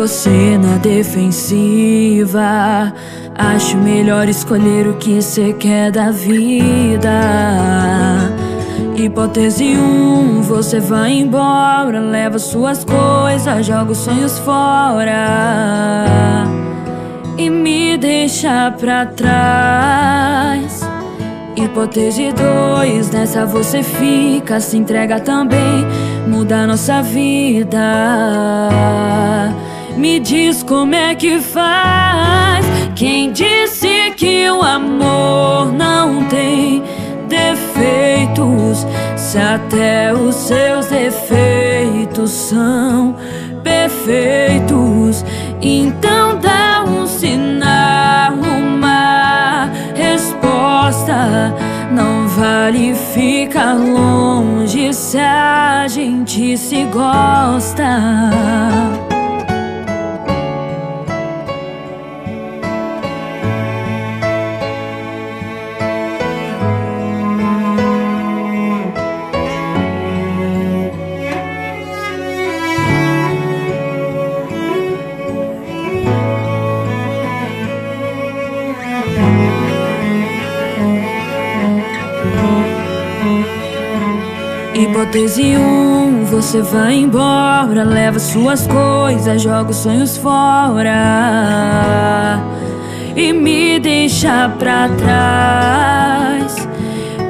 você na defensiva. Acho melhor escolher o que cê quer da vida. Hipótese 1, um, você vai embora, leva suas coisas, joga os sonhos fora e me deixa pra trás. Hipótese 2, nessa você fica, se entrega também, muda nossa vida. Me diz como é que faz. Quem disse que o amor não tem defeitos? Se até os seus defeitos são perfeitos, então dá um sinal, uma resposta. Não vale ficar longe se a gente se gosta. Hipótese 1, um, você vai embora, leva suas coisas, joga os sonhos fora e me deixa pra trás.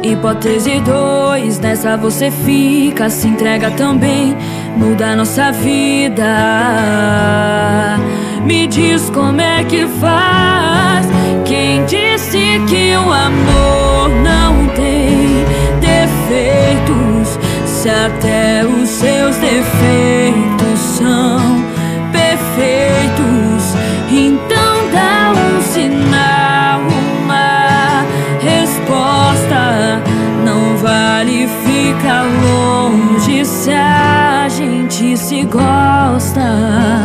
Hipótese 2, nessa você fica, se entrega também, muda nossa vida. Me diz como é que faz. Quem disse que o amor não Se até os seus defeitos são perfeitos, então dá um sinal, uma resposta. Não vale ficar longe se a gente se gosta.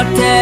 Se até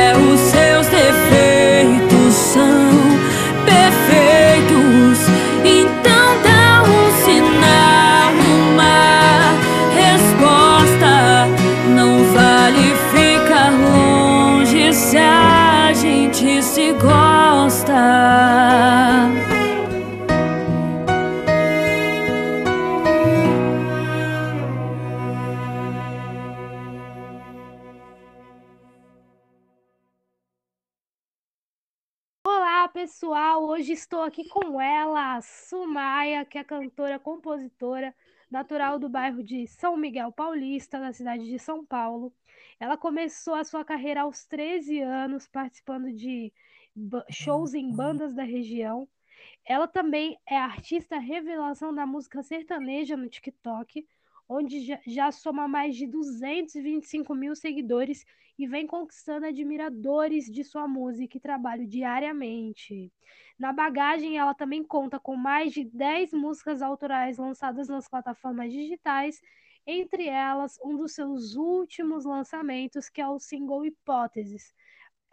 estou aqui com ela, Sumaia, que é cantora, compositora, natural do bairro de São Miguel Paulista, na cidade de São Paulo. Ela começou a sua carreira aos 13 anos, participando de shows em bandas da região. Ela também é artista revelação da música sertaneja no TikTok, onde já, soma mais de 225 mil seguidores e vem conquistando admiradores de sua música e trabalho diariamente. Na bagagem, ela também conta com mais de 10 músicas autorais lançadas nas plataformas digitais, entre elas um dos seus últimos lançamentos, que é o single Hipóteses.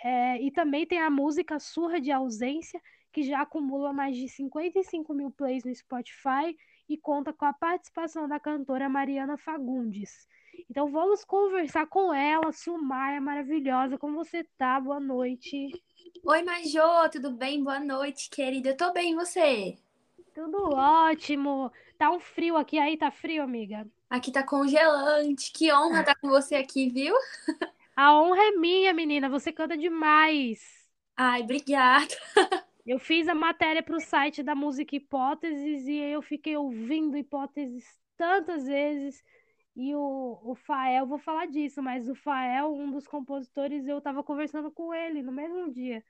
É, e também tem a música Surra de Ausência, que já acumula mais de 55 mil plays no Spotify e conta com a participação da cantora Mariana Fagundes. Então vamos conversar com ela, Sumaia maravilhosa. Como você tá? Boa noite. Oi, Majô, tudo bem? Boa noite, querida. Eu tô bem, e você? Tudo ótimo. Tá um frio aqui, aí tá frio, amiga? Aqui tá congelante. Que honra estar tá com você aqui, viu? A honra é minha, menina. Você canta demais. Ai, obrigada. Eu fiz a matéria para o site da Música Hipóteses e eu fiquei ouvindo hipóteses tantas vezes. E o, o Fael, vou falar disso, mas o Fael, um dos compositores, eu tava conversando com ele no mesmo dia.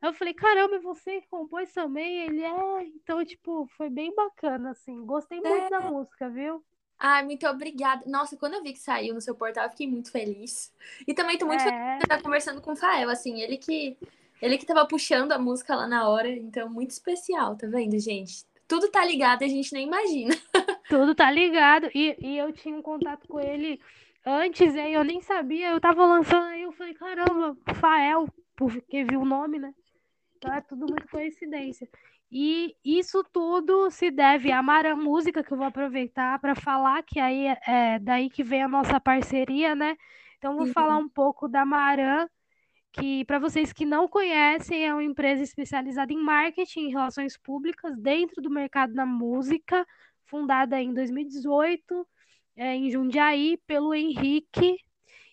Eu falei, caramba, você que compôs também? Ele é. Então, tipo, foi bem bacana, assim. Gostei muito é. da música, viu? Ai, muito obrigada. Nossa, quando eu vi que saiu no seu portal, eu fiquei muito feliz. E também tô muito é. feliz de estar conversando com o Fael, assim, ele que ele que tava puxando a música lá na hora, então muito especial, tá vendo, gente? Tudo tá ligado e a gente nem imagina. Tudo tá ligado. E, e eu tinha um contato com ele antes, aí eu nem sabia. Eu tava lançando aí, eu falei, caramba, Fael, porque viu o nome, né? Então é tudo muito coincidência. E isso tudo se deve à Mara Música, que eu vou aproveitar para falar, que aí é, é daí que vem a nossa parceria, né? Então, vou falar um pouco da Maran, que, para vocês que não conhecem, é uma empresa especializada em marketing e relações públicas dentro do mercado da música, fundada em 2018, é, em Jundiaí, pelo Henrique.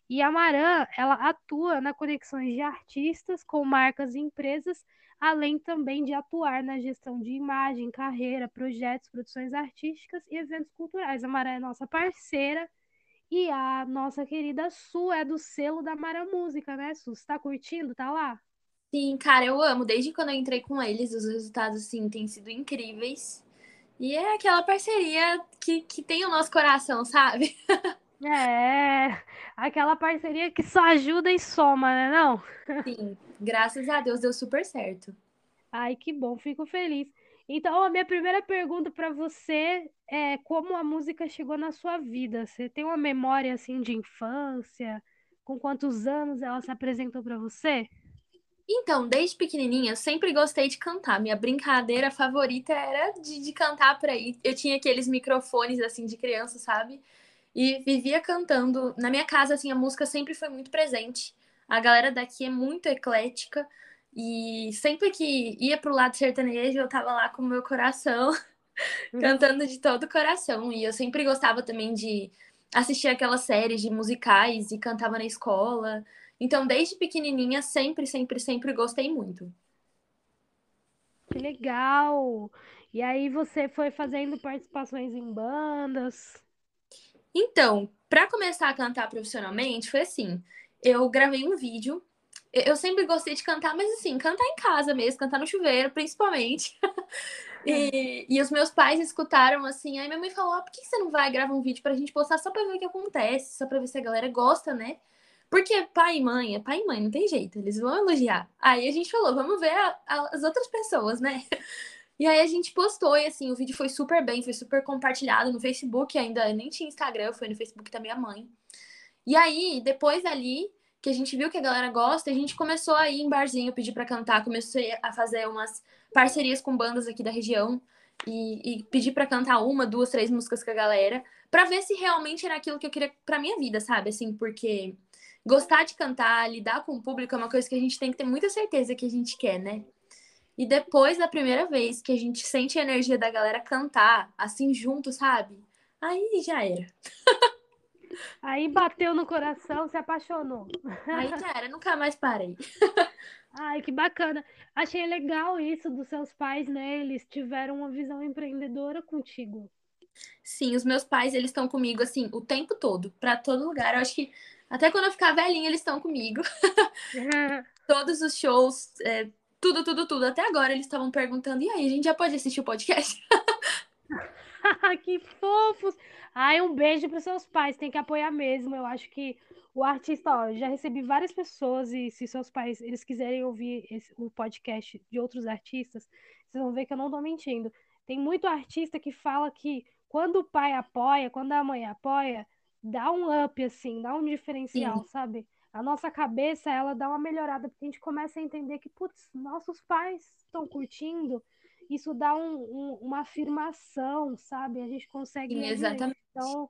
E a Maran, ela atua na conexões de artistas com marcas e empresas além também de atuar na gestão de imagem, carreira, projetos, produções artísticas e eventos culturais. A Maré é nossa parceira e a nossa querida Su é do selo da Mara Música, né, Su? Você tá curtindo? Tá lá? Sim, cara, eu amo. Desde quando eu entrei com eles, os resultados, assim, têm sido incríveis. E é aquela parceria que, que tem o nosso coração, sabe? É, aquela parceria que só ajuda e soma, né, não? Sim, graças a Deus deu super certo. Ai, que bom, fico feliz. Então, a minha primeira pergunta para você é como a música chegou na sua vida? Você tem uma memória assim de infância? Com quantos anos ela se apresentou para você? Então, desde pequenininha, eu sempre gostei de cantar. Minha brincadeira favorita era de, de cantar por aí. Eu tinha aqueles microfones assim de criança, sabe? e vivia cantando. Na minha casa, assim, a música sempre foi muito presente. A galera daqui é muito eclética e sempre que ia pro lado sertanejo, eu tava lá com o meu coração cantando de todo o coração. E eu sempre gostava também de assistir aquelas séries de musicais e cantava na escola. Então, desde pequenininha, sempre, sempre, sempre gostei muito. Que legal! E aí você foi fazendo participações em bandas? Então, para começar a cantar profissionalmente, foi assim: eu gravei um vídeo. Eu sempre gostei de cantar, mas assim, cantar em casa mesmo, cantar no chuveiro, principalmente. e, e os meus pais escutaram assim, aí minha mãe falou: ah, por que você não vai gravar um vídeo pra gente postar só pra ver o que acontece, só pra ver se a galera gosta, né? Porque pai e mãe, é pai e mãe, não tem jeito, eles vão elogiar. Aí a gente falou, vamos ver a, a, as outras pessoas, né? E aí a gente postou e assim, o vídeo foi super bem, foi super compartilhado no Facebook, ainda nem tinha Instagram, foi no Facebook da minha mãe. E aí, depois ali, que a gente viu que a galera gosta, a gente começou a ir em barzinho, pedir para cantar, comecei a fazer umas parcerias com bandas aqui da região e, e pedir para cantar uma, duas, três músicas com a galera, para ver se realmente era aquilo que eu queria para minha vida, sabe? Assim, porque gostar de cantar, lidar com o público é uma coisa que a gente tem que ter muita certeza que a gente quer, né? E depois da primeira vez que a gente sente a energia da galera cantar, assim, junto, sabe? Aí já era. Aí bateu no coração, se apaixonou. Aí já era, nunca mais parei. Ai, que bacana. Achei legal isso dos seus pais, né? Eles tiveram uma visão empreendedora contigo. Sim, os meus pais, eles estão comigo, assim, o tempo todo, para todo lugar. Eu acho que até quando eu ficar velhinha, eles estão comigo. Todos os shows, é, tudo, tudo, tudo. Até agora eles estavam perguntando: e aí, a gente já pode assistir o podcast? que fofos! Ai, um beijo para seus pais, tem que apoiar mesmo. Eu acho que o artista, ó, já recebi várias pessoas e se seus pais eles quiserem ouvir esse, o podcast de outros artistas, vocês vão ver que eu não tô mentindo. Tem muito artista que fala que quando o pai apoia, quando a mãe apoia, dá um up assim, dá um diferencial, Sim. sabe? a nossa cabeça ela dá uma melhorada, porque a gente começa a entender que, putz, nossos pais estão curtindo, isso dá um, um, uma afirmação, sabe? A gente consegue. Sim, exatamente. Então,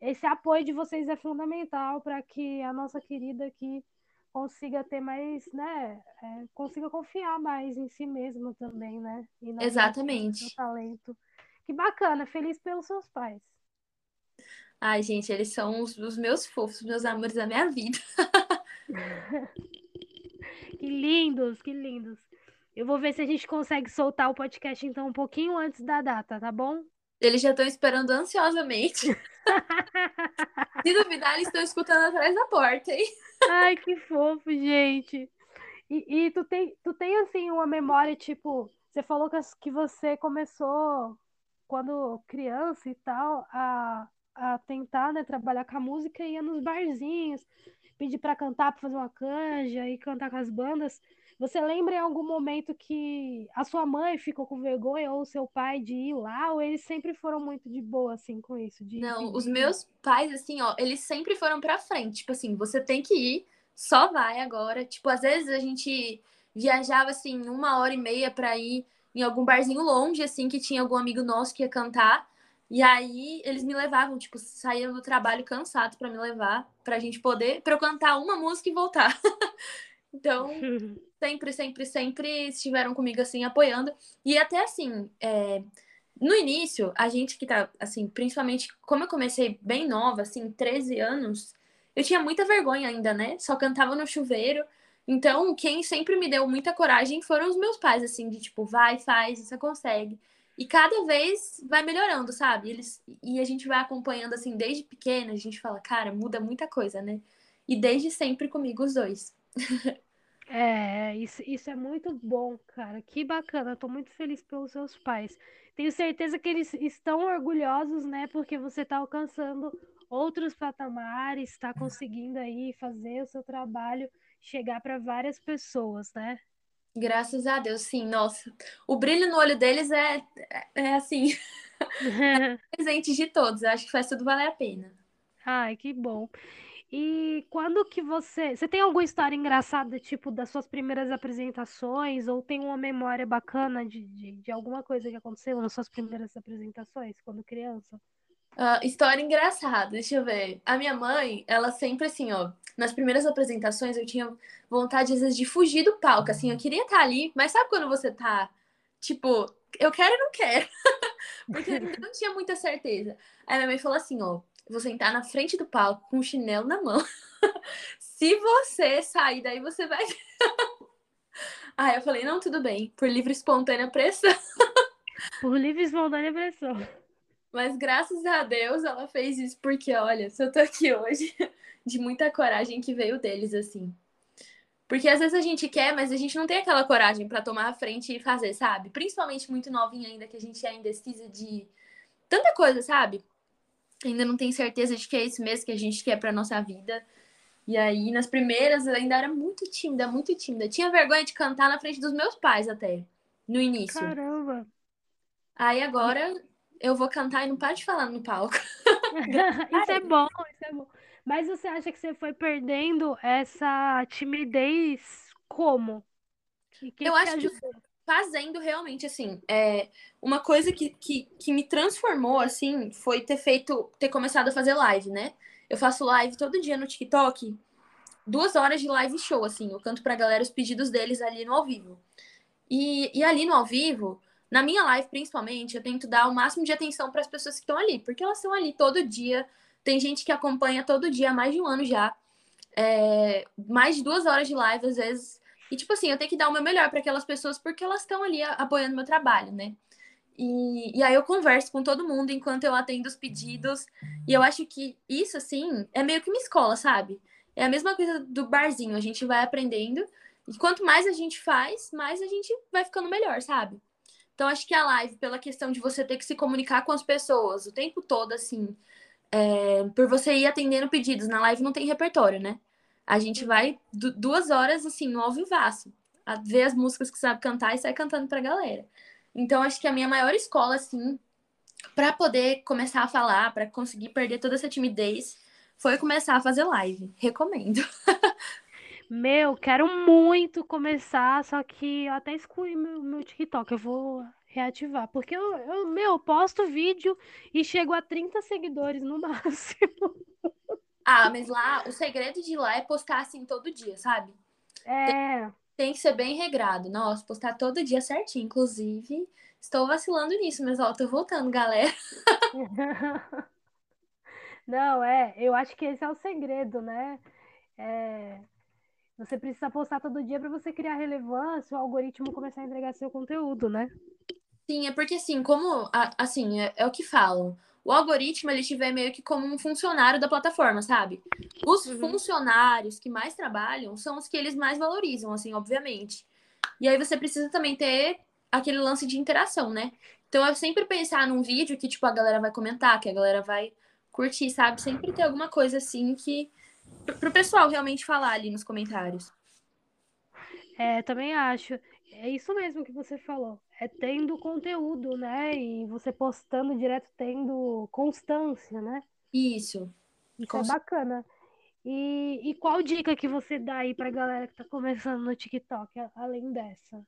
esse apoio de vocês é fundamental para que a nossa querida aqui consiga ter mais, né? É, consiga confiar mais em si mesma também, né? Exatamente. No talento. Que bacana, feliz pelos seus pais. Ai, gente, eles são os, os meus fofos, meus amores da minha vida. que lindos, que lindos. Eu vou ver se a gente consegue soltar o podcast então um pouquinho antes da data, tá bom? Eles já estão esperando ansiosamente. se duvidar, eles estão escutando atrás da porta, hein? Ai, que fofo, gente. E, e tu, tem, tu tem, assim, uma memória, tipo, você falou que, que você começou quando criança e tal, a, a tentar, né, trabalhar com a música, ia nos barzinhos, pedir para cantar, para fazer uma canja e cantar com as bandas. Você lembra em algum momento que a sua mãe ficou com vergonha ou o seu pai de ir lá, ou eles sempre foram muito de boa, assim, com isso? De Não, os meus pais, assim, ó, eles sempre foram pra frente. Tipo assim, você tem que ir, só vai agora. Tipo, às vezes a gente viajava, assim, uma hora e meia pra ir em algum barzinho longe, assim, que tinha algum amigo nosso que ia cantar. E aí eles me levavam, tipo, saíam do trabalho cansado para me levar, pra gente poder, pra eu cantar uma música e voltar. então, sempre, sempre, sempre estiveram comigo, assim, apoiando. E até assim, é... no início, a gente que tá, assim, principalmente, como eu comecei bem nova, assim, 13 anos, eu tinha muita vergonha ainda, né? Só cantava no chuveiro. Então, quem sempre me deu muita coragem foram os meus pais, assim, de tipo, vai, faz, você consegue. E cada vez vai melhorando, sabe? Eles, e a gente vai acompanhando assim desde pequena, a gente fala, cara, muda muita coisa, né? E desde sempre comigo os dois. É, isso, isso é muito bom, cara. Que bacana. Tô muito feliz pelos seus pais. Tenho certeza que eles estão orgulhosos, né? Porque você tá alcançando outros patamares, está conseguindo aí fazer o seu trabalho chegar para várias pessoas, né? Graças a Deus, sim. Nossa, o brilho no olho deles é, é, é assim, é presente de todos. Acho que faz tudo valer a pena. Ai, que bom. E quando que você. Você tem alguma história engraçada, tipo, das suas primeiras apresentações? Ou tem uma memória bacana de, de, de alguma coisa que aconteceu nas suas primeiras apresentações quando criança? Uh, história engraçada, deixa eu ver. A minha mãe, ela sempre assim, ó, nas primeiras apresentações eu tinha vontade às vezes de fugir do palco, assim, eu queria estar ali, mas sabe quando você tá, tipo, eu quero e não quero, porque eu não tinha muita certeza. Aí minha mãe falou assim, ó, vou sentar na frente do palco com o chinelo na mão. Se você sair daí, você vai. Aí eu falei, não, tudo bem, por livre espontânea pressão. Por livre espontânea pressão. Mas graças a Deus ela fez isso, porque olha, se eu tô aqui hoje, de muita coragem que veio deles, assim. Porque às vezes a gente quer, mas a gente não tem aquela coragem para tomar a frente e fazer, sabe? Principalmente muito novinha ainda, que a gente é indecisa de tanta coisa, sabe? Ainda não tem certeza de que é isso mesmo que a gente quer pra nossa vida. E aí, nas primeiras, eu ainda era muito tímida, muito tímida. Tinha vergonha de cantar na frente dos meus pais até, no início. Caramba! Aí agora eu vou cantar e não paro de falar no palco. isso é bom, isso é bom. Mas você acha que você foi perdendo essa timidez como? Que, que eu acho que fazendo realmente, assim, é, uma coisa que, que, que me transformou, assim, foi ter feito, ter começado a fazer live, né? Eu faço live todo dia no TikTok, duas horas de live show, assim, eu canto pra galera os pedidos deles ali no ao vivo. E, e ali no ao vivo, na minha live, principalmente, eu tento dar o máximo de atenção para as pessoas que estão ali, porque elas estão ali todo dia. Tem gente que acompanha todo dia há mais de um ano já. É, mais de duas horas de live, às vezes. E, tipo assim, eu tenho que dar o meu melhor para aquelas pessoas porque elas estão ali apoiando meu trabalho, né? E, e aí eu converso com todo mundo enquanto eu atendo os pedidos. E eu acho que isso, assim, é meio que uma escola, sabe? É a mesma coisa do barzinho, a gente vai aprendendo. E quanto mais a gente faz, mais a gente vai ficando melhor, sabe? Então, acho que a live, pela questão de você ter que se comunicar com as pessoas o tempo todo, assim, é, por você ir atendendo pedidos, na live não tem repertório, né? A gente vai duas horas, assim, no ao vivaço, ver as músicas que sabe cantar e sai cantando pra galera. Então, acho que a minha maior escola, assim, para poder começar a falar, para conseguir perder toda essa timidez, foi começar a fazer live. Recomendo. Meu, quero muito começar, só que eu até excluí meu, meu TikTok. Eu vou reativar. Porque eu, eu, meu, posto vídeo e chego a 30 seguidores no máximo. Ah, mas lá, o segredo de lá é postar assim todo dia, sabe? É. Tem, tem que ser bem regrado. Nossa, postar todo dia certinho. Inclusive, estou vacilando nisso, mas ó, tô voltando, galera. Não, é, eu acho que esse é o segredo, né? É, você precisa postar todo dia para você criar relevância, o algoritmo começar a entregar seu conteúdo, né? Sim, é porque assim, como assim, é, é o que falam. O algoritmo ele tiver meio que como um funcionário da plataforma, sabe? Os uhum. funcionários que mais trabalham são os que eles mais valorizam, assim, obviamente. E aí você precisa também ter aquele lance de interação, né? Então eu sempre pensar num vídeo que tipo a galera vai comentar, que a galera vai curtir, sabe? Sempre ter alguma coisa assim que pro pessoal realmente falar ali nos comentários. É, também acho. É isso mesmo que você falou. É tendo conteúdo, né? E você postando direto, tendo constância, né? Isso. Isso é bacana. E, e qual dica que você dá aí pra galera que tá começando no TikTok, além dessa?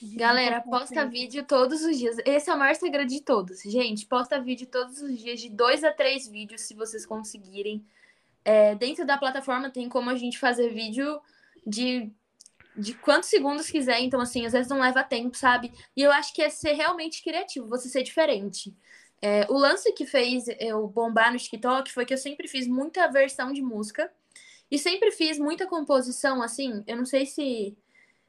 De Galera, posta vídeo todos os dias. Esse é o maior segredo de todos. Gente, posta vídeo todos os dias, de dois a três vídeos, se vocês conseguirem. É, dentro da plataforma tem como a gente fazer vídeo de, de quantos segundos quiser. Então, assim, às vezes não leva tempo, sabe? E eu acho que é ser realmente criativo, você ser diferente. É, o lance que fez eu bombar no TikTok foi que eu sempre fiz muita versão de música. E sempre fiz muita composição, assim. Eu não sei se,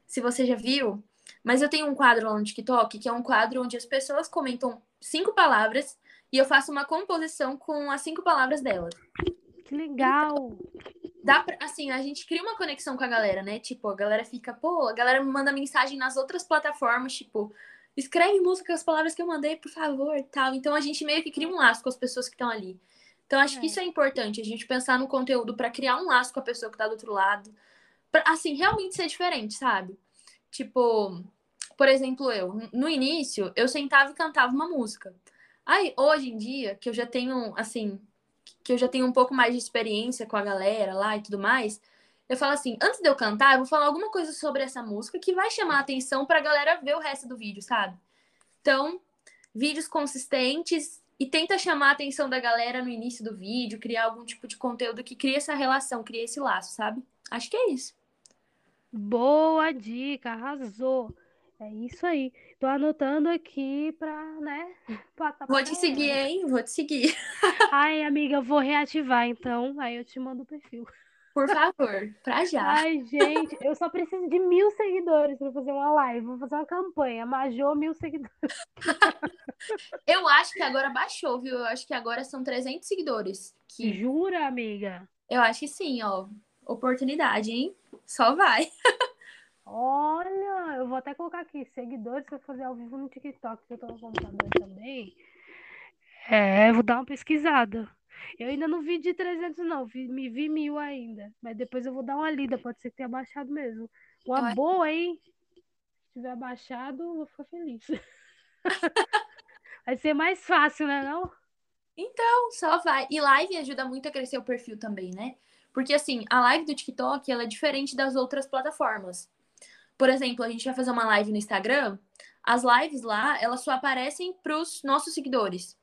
se você já viu, mas eu tenho um quadro lá no TikTok, que é um quadro onde as pessoas comentam cinco palavras e eu faço uma composição com as cinco palavras delas. Que legal! Dá pra, assim, a gente cria uma conexão com a galera, né? Tipo, a galera fica, pô, a galera me manda mensagem nas outras plataformas, tipo, escreve música com as palavras que eu mandei, por favor, tal. Então a gente meio que cria um laço com as pessoas que estão ali. Então acho que É. isso é importante, a gente pensar no conteúdo pra criar um laço com a pessoa que tá do outro lado. Pra, assim, realmente ser diferente, sabe? Tipo, por exemplo, eu, no início, eu sentava e cantava uma música. Aí, hoje em dia, que eu já tenho, assim, que eu já tenho um pouco mais de experiência com a galera lá e tudo mais, eu falo assim, antes de eu cantar, eu vou falar alguma coisa sobre essa música que vai chamar a atenção pra galera ver o resto do vídeo, sabe? Então, vídeos consistentes e tenta chamar a atenção da galera no início do vídeo, criar algum tipo de conteúdo que cria essa relação, cria esse laço, sabe? Acho que é isso. Boa dica, arrasou. É isso aí. Tô anotando aqui pra, né, passar pra Vou te seguir, hein? Vou te seguir. Ai, amiga, eu vou reativar então. Aí eu te mando o perfil. Por favor, pra já. Ai, gente, eu só preciso de mil seguidores pra fazer uma live. Vou fazer uma campanha. Major, mil seguidores. Eu acho que agora baixou, viu? Eu acho que agora são 300 seguidores. Que Jura, amiga? eu acho que sim, ó. Oportunidade, hein? Só vai. Vou até colocar aqui, seguidores pra fazer ao vivo no TikTok, que eu tô no computador também. É, vou dar uma pesquisada. Eu ainda não vi de 300, não. Vi, me vi mil ainda. Mas depois eu vou dar uma lida. Pode ser que tenha baixado mesmo. Uma acho- boa, hein? Se tiver baixado, eu vou ficar feliz. Vai ser mais fácil, né, não? Então, só vai. E live ajuda muito a crescer o perfil também, né? Porque assim, a live do TikTok, ela é diferente das outras plataformas. Por exemplo, a gente vai fazer uma live no Instagram, as lives lá, elas só aparecem pros nossos seguidores.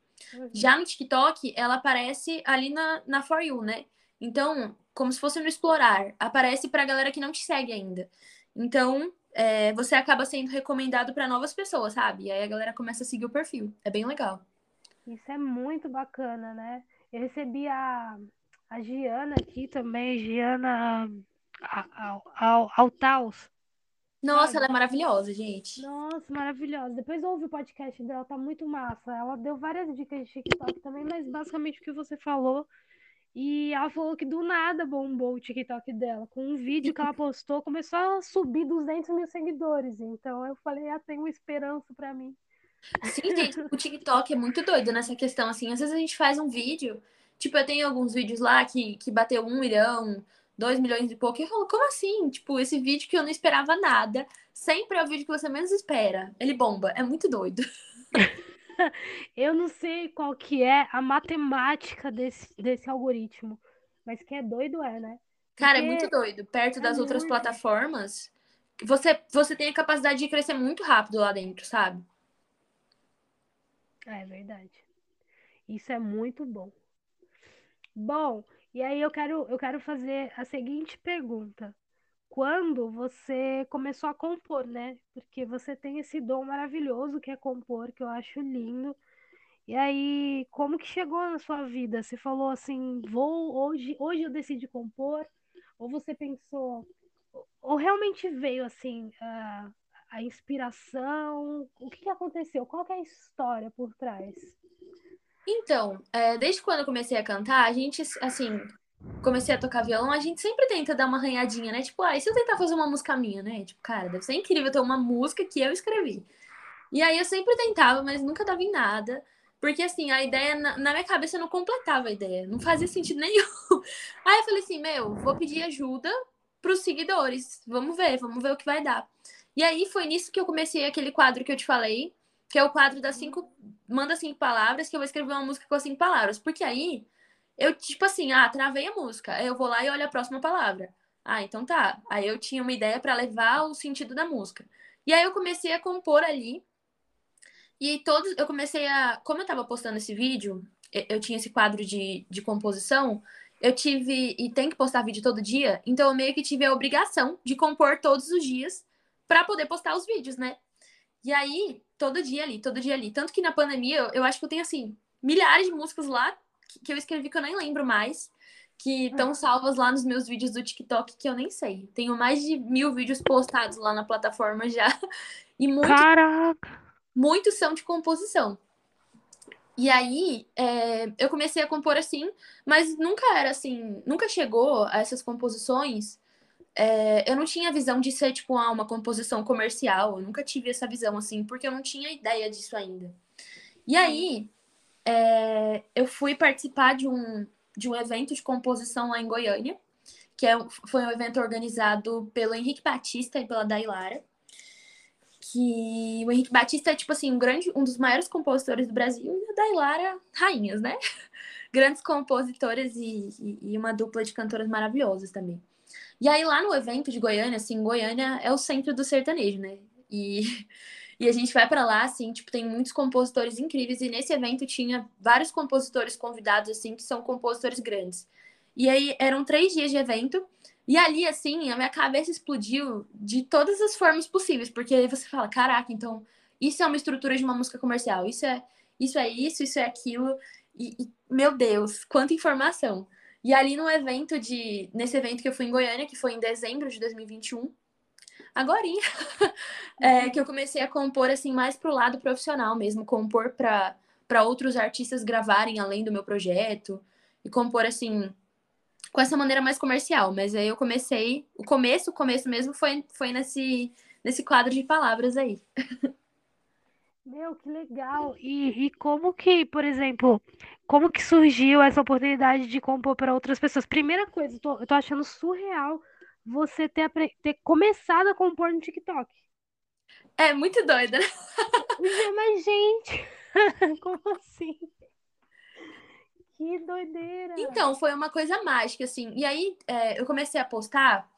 Já no TikTok, ela aparece ali na, na For You, né? Então, como se fosse no Explorar, aparece pra galera que não te segue ainda. Então, é, você acaba sendo recomendado pra novas pessoas, sabe? E aí a galera começa a seguir o perfil. É bem legal. Isso é muito bacana, né? Eu recebi a, a Giana aqui também, Giana Al- Al- Al- Altaus. Nossa, ela é maravilhosa, gente. Nossa, maravilhosa. Depois ouve o podcast dela, tá muito massa. Ela deu várias dicas de TikTok também, mas basicamente o que você falou. E ela falou que do nada bombou o TikTok dela. Com um vídeo que ela postou, começou a subir 200 mil seguidores. Então eu falei, ah, tem uma esperança pra mim. Sim, gente, o TikTok é muito doido nessa questão, assim. Às vezes a gente faz um vídeo, tipo, eu tenho alguns vídeos lá que, que bateu um milhão, dois milhões e pouco. E eu falo, como assim? Tipo, esse vídeo que eu não esperava nada. Sempre é o vídeo que você menos espera. Ele bomba. É muito doido. Eu não sei qual que é a matemática desse, desse algoritmo, mas que é doido é, né? Cara, é Porque muito doido. Perto é das outras muito. plataformas, você, você tem a capacidade de crescer muito rápido lá dentro, sabe? É verdade. Isso é muito bom. Bom, e aí eu quero, eu quero fazer a seguinte pergunta. Quando você começou a compor, né? Porque você tem esse dom maravilhoso que é compor, que eu acho lindo. E aí, como que chegou na sua vida? Você falou assim, vou hoje, hoje eu decidi compor, ou você pensou, ou realmente veio assim a, a inspiração? O que que aconteceu? Qual que é a história por trás? Então, é, desde quando eu comecei a cantar, a gente, assim, comecei a tocar violão, a gente sempre tenta dar uma arranhadinha, né? Tipo, ah, e se eu tentar fazer uma música minha, né? Tipo, cara, deve ser incrível ter uma música que eu escrevi. E aí eu sempre tentava, mas nunca dava em nada. Porque, assim, a ideia, na, na minha cabeça, não completava a ideia. Não fazia sentido nenhum. Aí eu falei assim, meu, vou pedir ajuda pros seguidores. Vamos ver, vamos ver o que vai dar. E aí foi nisso que eu comecei aquele quadro que eu te falei, que é o quadro das cinco. Manda cinco palavras, que eu vou escrever uma música com as cinco palavras. Porque aí eu, tipo assim, ah, travei a música. Eu vou lá e olho a próxima palavra. Ah, então tá. Aí eu tinha uma ideia para levar o sentido da música. E aí eu comecei a compor ali. E todos, eu comecei a. Como eu tava postando esse vídeo, eu tinha esse quadro de, de composição, eu tive. E tem que postar vídeo todo dia, então eu meio que tive a obrigação de compor todos os dias para poder postar os vídeos, né? E aí, todo dia ali, todo dia ali. Tanto que na pandemia, eu, eu acho que eu tenho, assim, milhares de músicas lá que, que eu escrevi que eu nem lembro mais que estão salvas lá nos meus vídeos do TikTok, que eu nem sei. Tenho mais de mil vídeos postados lá na plataforma já. E muito, Caraca! muitos são de composição. E aí, é, eu comecei a compor assim, mas nunca era assim, nunca chegou a essas composições. É, eu não tinha a visão de ser, tipo, ah, uma composição comercial. Eu nunca tive essa visão, assim, porque eu não tinha ideia disso ainda. E aí, é, eu fui participar de um, de um evento de composição lá em Goiânia, que é, foi um evento organizado pelo Henrique Batista e pela Dailara. Que o Henrique Batista é, tipo assim, um, grande, um dos maiores compositores do Brasil e a Dailara, rainhas, né? Grandes compositoras e, e, e uma dupla de cantoras maravilhosas também. E aí, lá no evento de Goiânia, assim, Goiânia é o centro do sertanejo, né? E e a gente vai para lá, assim, tipo, tem muitos compositores incríveis. E nesse evento tinha vários compositores convidados, assim, que são compositores grandes. E aí eram três dias de evento. E ali, assim, a minha cabeça explodiu de todas as formas possíveis. Porque aí você fala, caraca, então, isso é uma estrutura de uma música comercial. Isso é isso, é isso, isso é aquilo. E, e meu Deus, quanta informação. E ali no evento de. Nesse evento que eu fui em Goiânia, que foi em dezembro de 2021 agora é, que eu comecei a compor assim mais pro lado profissional mesmo, compor para para outros artistas gravarem além do meu projeto e compor assim com essa maneira mais comercial, mas aí eu comecei, o começo, o começo mesmo foi foi nesse nesse quadro de palavras aí. Meu, que legal! E, e como que, por exemplo, como que surgiu essa oportunidade de compor para outras pessoas? Primeira coisa, eu tô, eu tô achando surreal você ter, ter começado a compor no TikTok. É muito doida? Mas, gente, como assim? Que doideira! Então, foi uma coisa mágica, assim. E aí, é, eu comecei a postar,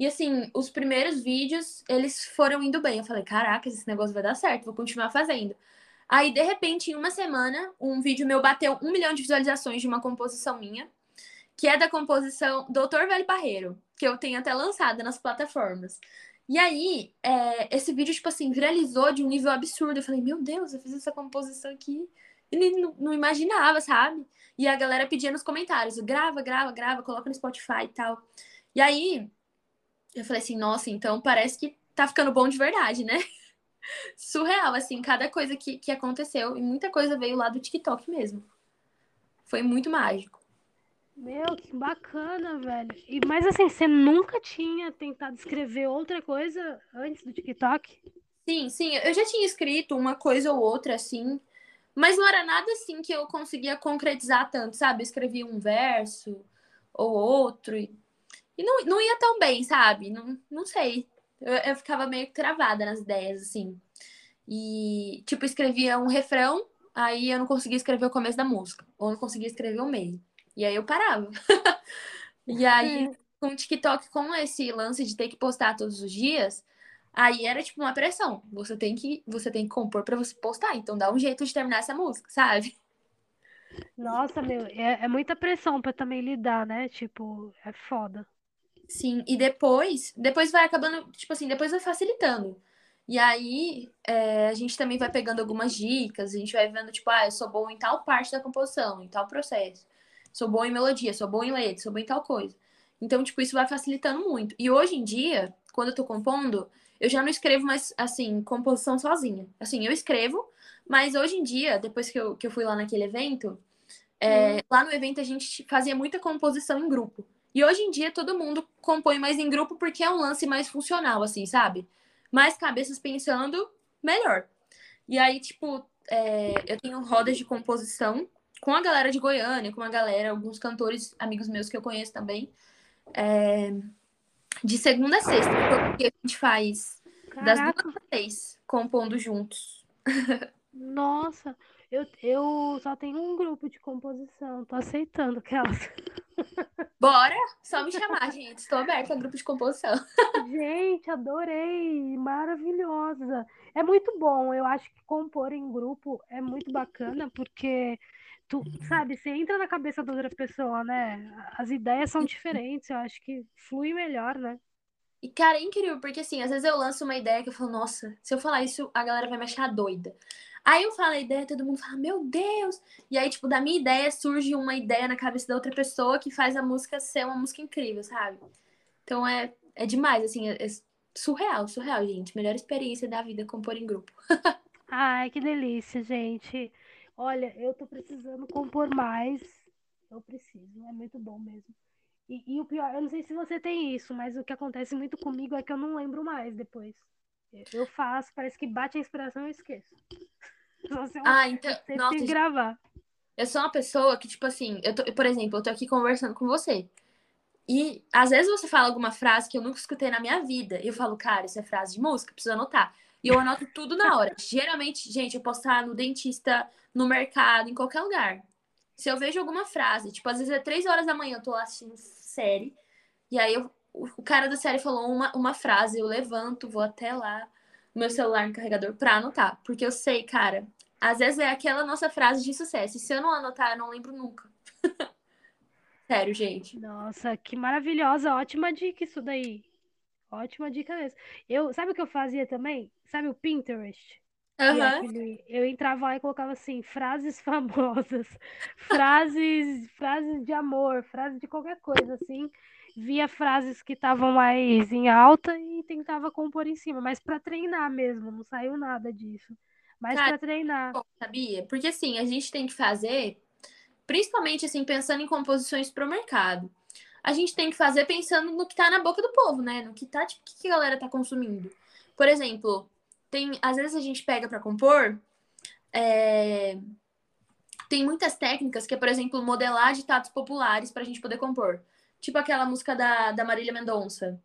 e assim, os primeiros vídeos, eles foram indo bem. Eu falei, caraca, esse negócio vai dar certo, vou continuar fazendo. Aí, de repente, em uma semana, um vídeo meu bateu um milhão de visualizações de uma composição minha que é da composição Doutor Velho Barreiro, que eu tenho até lançada nas plataformas. E aí, é, esse vídeo, tipo assim, viralizou de um nível absurdo. Eu falei, meu Deus, eu fiz essa composição aqui. E não, não imaginava, sabe? E a galera pedia nos comentários, grava, grava, grava, coloca no Spotify e tal. E aí, eu falei assim, nossa, então parece que tá ficando bom de verdade, né? Surreal, assim, cada coisa que, que aconteceu. E muita coisa veio lá do TikTok mesmo. Foi muito mágico. Meu, que bacana, velho. E, mas assim, você nunca tinha tentado escrever outra coisa antes do TikTok? Sim, sim. Eu já tinha escrito uma coisa ou outra, assim. Mas não era nada assim que eu conseguia concretizar tanto, sabe? Eu escrevia um verso ou outro. E, e não, não ia tão bem, sabe? Não, não sei. Eu, eu ficava meio travada nas ideias, assim. E, tipo, escrevia um refrão, aí eu não conseguia escrever o começo da música. Ou não conseguia escrever o meio. E aí eu parava. e aí, é. com o TikTok, com esse lance de ter que postar todos os dias, aí era tipo uma pressão. Você tem que, você tem que compor para você postar. Então dá um jeito de terminar essa música, sabe? Nossa, meu, é, é muita pressão para também lidar, né? Tipo, é foda. Sim, e depois, depois vai acabando, tipo assim, depois vai facilitando. E aí, é, a gente também vai pegando algumas dicas, a gente vai vendo, tipo, ah, eu sou bom em tal parte da composição, em tal processo sou bom em melodia, sou bom em letra, sou bom em tal coisa. Então, tipo, isso vai facilitando muito. E hoje em dia, quando eu tô compondo, eu já não escrevo mais, assim, composição sozinha. Assim, eu escrevo, mas hoje em dia, depois que eu, que eu fui lá naquele evento, é, hum. lá no evento a gente fazia muita composição em grupo. E hoje em dia todo mundo compõe mais em grupo porque é um lance mais funcional, assim, sabe? Mais cabeças pensando, melhor. E aí, tipo, é, eu tenho rodas de composição com a galera de Goiânia, com a galera, alguns cantores, amigos meus que eu conheço também. É... De segunda a sexta, porque a gente faz das Caraca, duas às seis, compondo juntos. nossa, eu, eu só tenho um grupo de composição, tô aceitando aquelas. Bora! Só me chamar, gente. Estou aberta a grupo de composição. Gente, adorei, maravilhosa. É muito bom, eu acho que compor em grupo é muito bacana, porque tu, sabe, você entra na cabeça da outra pessoa, né? As ideias são diferentes, eu acho que flui melhor, né? E, cara, é incrível, porque assim, às vezes eu lanço uma ideia que eu falo, nossa, se eu falar isso, a galera vai me achar doida. Aí eu falo a ideia, todo mundo fala, meu Deus! E aí, tipo, da minha ideia surge uma ideia na cabeça da outra pessoa que faz a música ser uma música incrível, sabe? Então é, é demais, assim, é, é surreal, surreal, gente. Melhor experiência da vida compor em grupo. Ai, que delícia, gente. Olha, eu tô precisando compor mais. Eu preciso, é muito bom mesmo. E, e o pior, eu não sei se você tem isso, mas o que acontece muito comigo é que eu não lembro mais depois. Eu faço, parece que bate a inspiração e eu esqueço. Eu Ah, então, nossa, tenho que gravar. eu sou uma pessoa que, tipo assim, eu tô, por exemplo, eu tô aqui conversando com você. E às vezes você fala alguma frase que eu nunca escutei na minha vida. E eu falo, cara, isso é frase de música, preciso anotar. E eu anoto tudo na hora. Geralmente, gente, eu posso estar no dentista, no mercado, em qualquer lugar. Se eu vejo alguma frase, tipo, às vezes é três horas da manhã, eu tô lá assistindo série, e aí eu- o cara da série falou uma, uma frase, eu levanto, vou até lá, meu celular no carregador, pra anotar. Porque eu sei, cara, às vezes é aquela nossa frase de sucesso. E se eu não anotar, eu não lembro nunca. Sério, gente. Nossa, que maravilhosa, ótima dica isso daí. Ótima dica mesmo. Eu, sabe o que eu fazia também? Sabe o Pinterest? Aquele, eu entrava lá e colocava assim, frases famosas, frases, frases de amor, frases de qualquer coisa, assim. Via frases que estavam mais em alta e tentava compor em cima, mas para treinar mesmo, não saiu nada disso. Mas para treinar. sabia? Porque assim, a gente tem que fazer, principalmente assim, pensando em composições pro mercado. A gente tem que fazer pensando no que tá na boca do povo, né? No que tá, tipo, o que a galera tá consumindo. Por exemplo, tem, às vezes a gente pega pra compor, é, tem muitas técnicas que é, por exemplo, modelar ditados populares pra gente poder compor. Tipo aquela música da, da Marília Mendonça.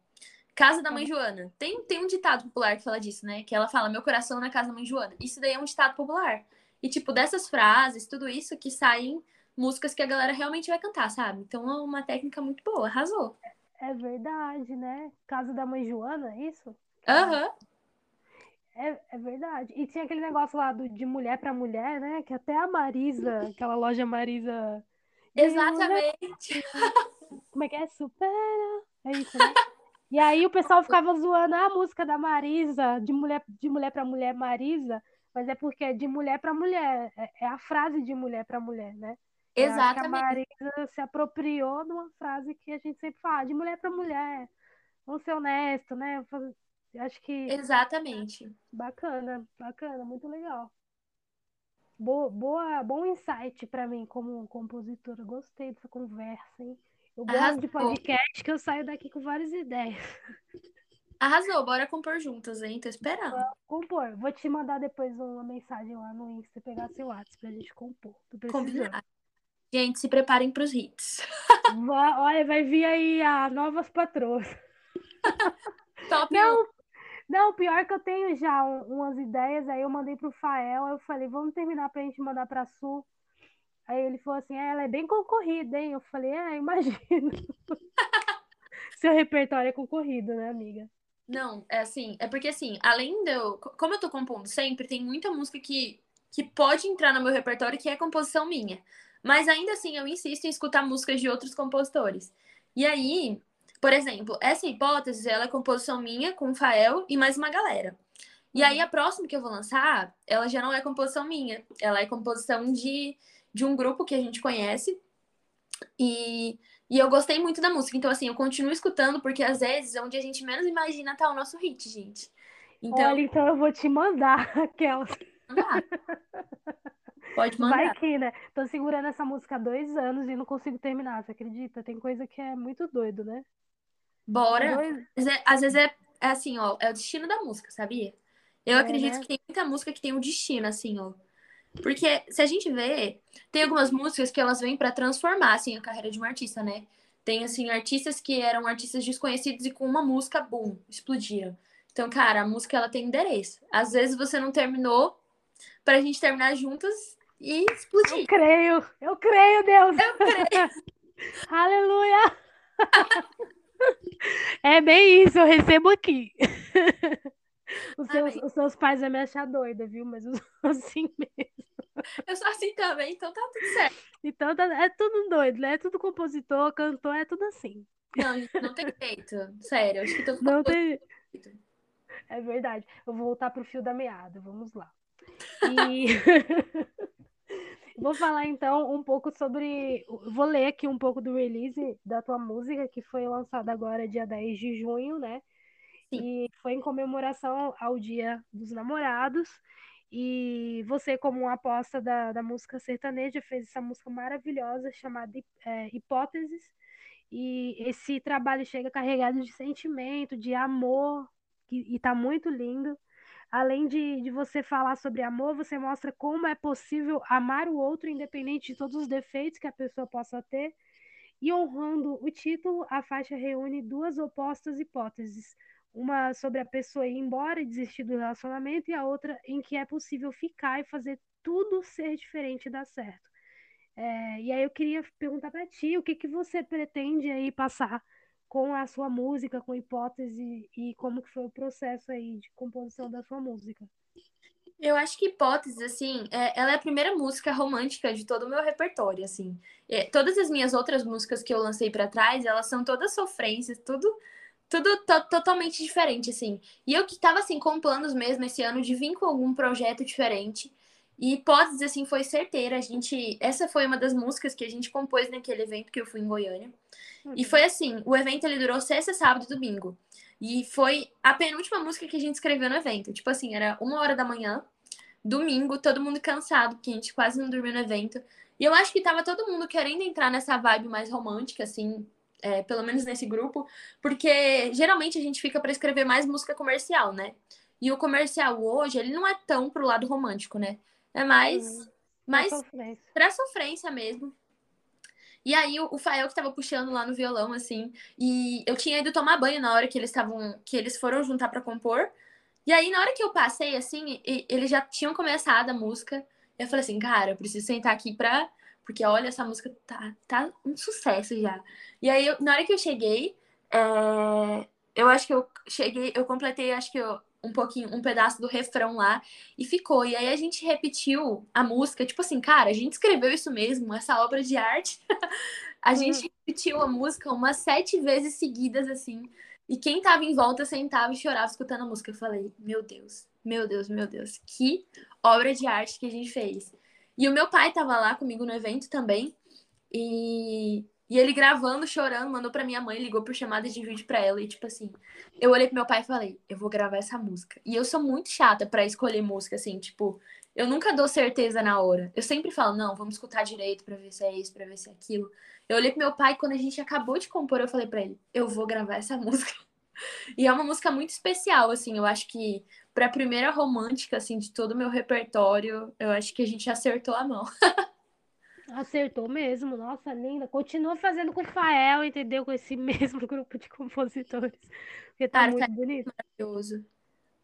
Casa da Mãe Joana. Tem, tem um ditado popular que fala disso, né? Que ela fala, meu coração na casa da Mãe Joana. Isso daí é um ditado popular. E, tipo, dessas frases, tudo isso que saem músicas que a galera realmente vai cantar, sabe? Então é uma técnica muito boa, arrasou. É verdade, né? Casa da Mãe Joana, é isso? Aham. É, é verdade. E tinha aquele negócio lá do, de mulher para mulher, né? Que até a Marisa, aquela loja Marisa. mulher- Exatamente. Como é que é? Supera. É isso, né? E aí o pessoal ficava zoando a música da Marisa, de mulher, de mulher para mulher, Marisa, mas é porque é de mulher para mulher. É, é a frase de mulher para mulher, né? Que a Exatamente. Marisa se apropriou de uma frase que a gente sempre fala, de mulher para mulher. Vamos ser honesto, né? Acho que Exatamente. Bacana, bacana, muito legal. Boa, boa, bom insight para mim como compositora. Gostei dessa conversa, hein? Eu gosto de Arrasou. podcast que eu saio daqui com várias ideias. Arrasou. Bora compor juntas, hein? Tô esperando. Compor, vou te mandar depois uma mensagem lá no Insta, pegar seu WhatsApp pra gente compor. Combinado. Gente, se preparem pros hits. Vai- olha, vai vir aí a novas patroas. Top Não, não, pior que eu tenho já um- umas ideias, aí eu mandei pro Fael, eu falei, vamos terminar pra gente mandar pra Sul. Aí ele falou assim, "É, ela é bem concorrida, hein? Eu falei, é, imagino. Seu repertório é concorrido, né, amiga? Não, é assim, é porque assim, além de eu. Como eu tô compondo sempre, tem muita música que, que pode entrar no meu repertório que é composição minha. Mas ainda assim, eu insisto em escutar músicas de outros compositores. E aí, por exemplo, essa hipótese, ela é composição minha com o Fael e mais uma galera. E aí, a próxima que eu vou lançar, ela já não é composição minha. Ela é composição de, de um grupo que a gente conhece. E, e eu gostei muito da música. Então, assim, eu continuo escutando, porque às vezes, onde a gente menos imagina tá o nosso hit, gente. Então, Olha, então eu vou te mandar aquelas. mandar. Pode Vai mandar. que, né? Tô segurando essa música há dois anos e não consigo terminar, você acredita? Tem coisa que é muito doido, né? Bora. Dois... Às vezes é, às vezes é, é assim, ó, é o destino da música, sabia? Eu É, acredito né? que tem muita música que tem um destino, assim, ó. Porque se a gente vê, tem algumas músicas que elas vêm pra transformar, assim, a carreira de um artista, né? Tem, assim, artistas que eram artistas desconhecidos e com uma música, boom, explodiram. Então, cara, a música, ela tem endereço. Às vezes você não terminou pra gente terminar juntas e explodir. Eu creio, eu creio, Deus. Eu creio. Aleluia. É bem isso, eu recebo aqui. Os seus, os seus pais vão me achar doida, viu? Mas eu sou assim mesmo. Eu sou assim também, então tá tudo certo. Então tá- é tudo doido, né? É tudo compositor, cantor, é tudo assim. Não, gente, não tem jeito. Sério, acho que tô Não tem. É verdade. Eu vou voltar pro fio da meada, vamos lá. E vou falar então um pouco sobre. Vou ler aqui um pouco do release da tua música, que foi lançada agora, dia 10 de junho, né? E foi em comemoração ao Dia dos Namorados. E você, como uma aposta da, da música sertaneja, fez essa música maravilhosa chamada é, Hipóteses. E esse trabalho chega carregado de sentimento, de amor, que, e tá muito lindo. Além de, de você falar sobre amor, você mostra como é possível amar o outro, independente de todos os defeitos que a pessoa possa ter. E honrando o título, a faixa reúne duas opostas hipóteses. Uma sobre a pessoa ir embora e desistir do relacionamento, e a outra em que é possível ficar e fazer tudo ser diferente e dar certo. É, e aí eu queria perguntar para ti, o que que você pretende aí passar com a sua música, com hipótese e como que foi o processo aí de composição da sua música? Eu acho que Hipótese, assim, é, ela é a primeira música romântica de todo o meu repertório, assim. É, todas as minhas outras músicas que eu lancei para trás, elas são todas sofrências, tudo tudo to totalmente diferente, assim. E eu que tava, assim, com planos mesmo esse ano de vir com algum projeto diferente. E Hipótese, assim, foi certeira. A gente... Essa foi uma das músicas que a gente compôs naquele evento que eu fui em Goiânia. E foi assim, o evento ele durou sexta, sábado e domingo. E foi a penúltima música que a gente escreveu no evento. Tipo assim, era uma hora da manhã, domingo, todo mundo cansado, porque a gente quase não dormiu no evento. E eu acho que tava todo mundo querendo entrar nessa vibe mais romântica, assim, é, pelo menos nesse grupo, porque geralmente a gente fica para escrever mais música comercial, né? E o comercial hoje, ele não é tão pro lado romântico, né? É mais, Uhum. mais Sofrência. pra sofrência mesmo. E aí o, o Fael que tava puxando lá no violão, assim, e eu tinha ido tomar banho na hora que eles estavam, que eles foram juntar pra compor. E aí, na hora que eu passei, assim, e- eles já tinham começado a música. Eu falei assim, cara, eu preciso sentar aqui pra. Porque olha, essa música tá, tá um sucesso já. E aí, eu- na hora que eu cheguei, é, eu acho que eu cheguei, eu completei, acho que eu- um pouquinho, um pedaço do refrão lá e ficou. E aí a gente repetiu a música, tipo assim, cara, a gente escreveu isso mesmo, essa obra de arte. a gente repetiu a música umas sete vezes seguidas, assim. E quem tava em volta sentava e chorava escutando a música. Eu falei, meu Deus, meu Deus, meu Deus, que obra de arte que a gente fez. E o meu pai tava lá comigo no evento também. E, e ele gravando, chorando, mandou pra minha mãe, ligou por chamada de vídeo pra ela. E tipo assim, eu olhei pro meu pai e falei, eu vou gravar essa música. E eu sou muito chata pra escolher música, assim, tipo, eu nunca dou certeza na hora. Eu sempre falo, não, vamos escutar direito pra ver se é isso, pra ver se é aquilo. Eu olhei pro meu pai quando a gente acabou de compor, eu falei pra ele, eu vou gravar essa música. E é uma música muito especial, assim, eu acho que pra primeira romântica, assim, de todo o meu repertório, eu acho que a gente acertou a mão. Acertou mesmo, nossa, linda. Continua fazendo com o Fael, entendeu? Com esse mesmo grupo de compositores. Porque tá Cara, muito tá- bonito. Maravilhoso.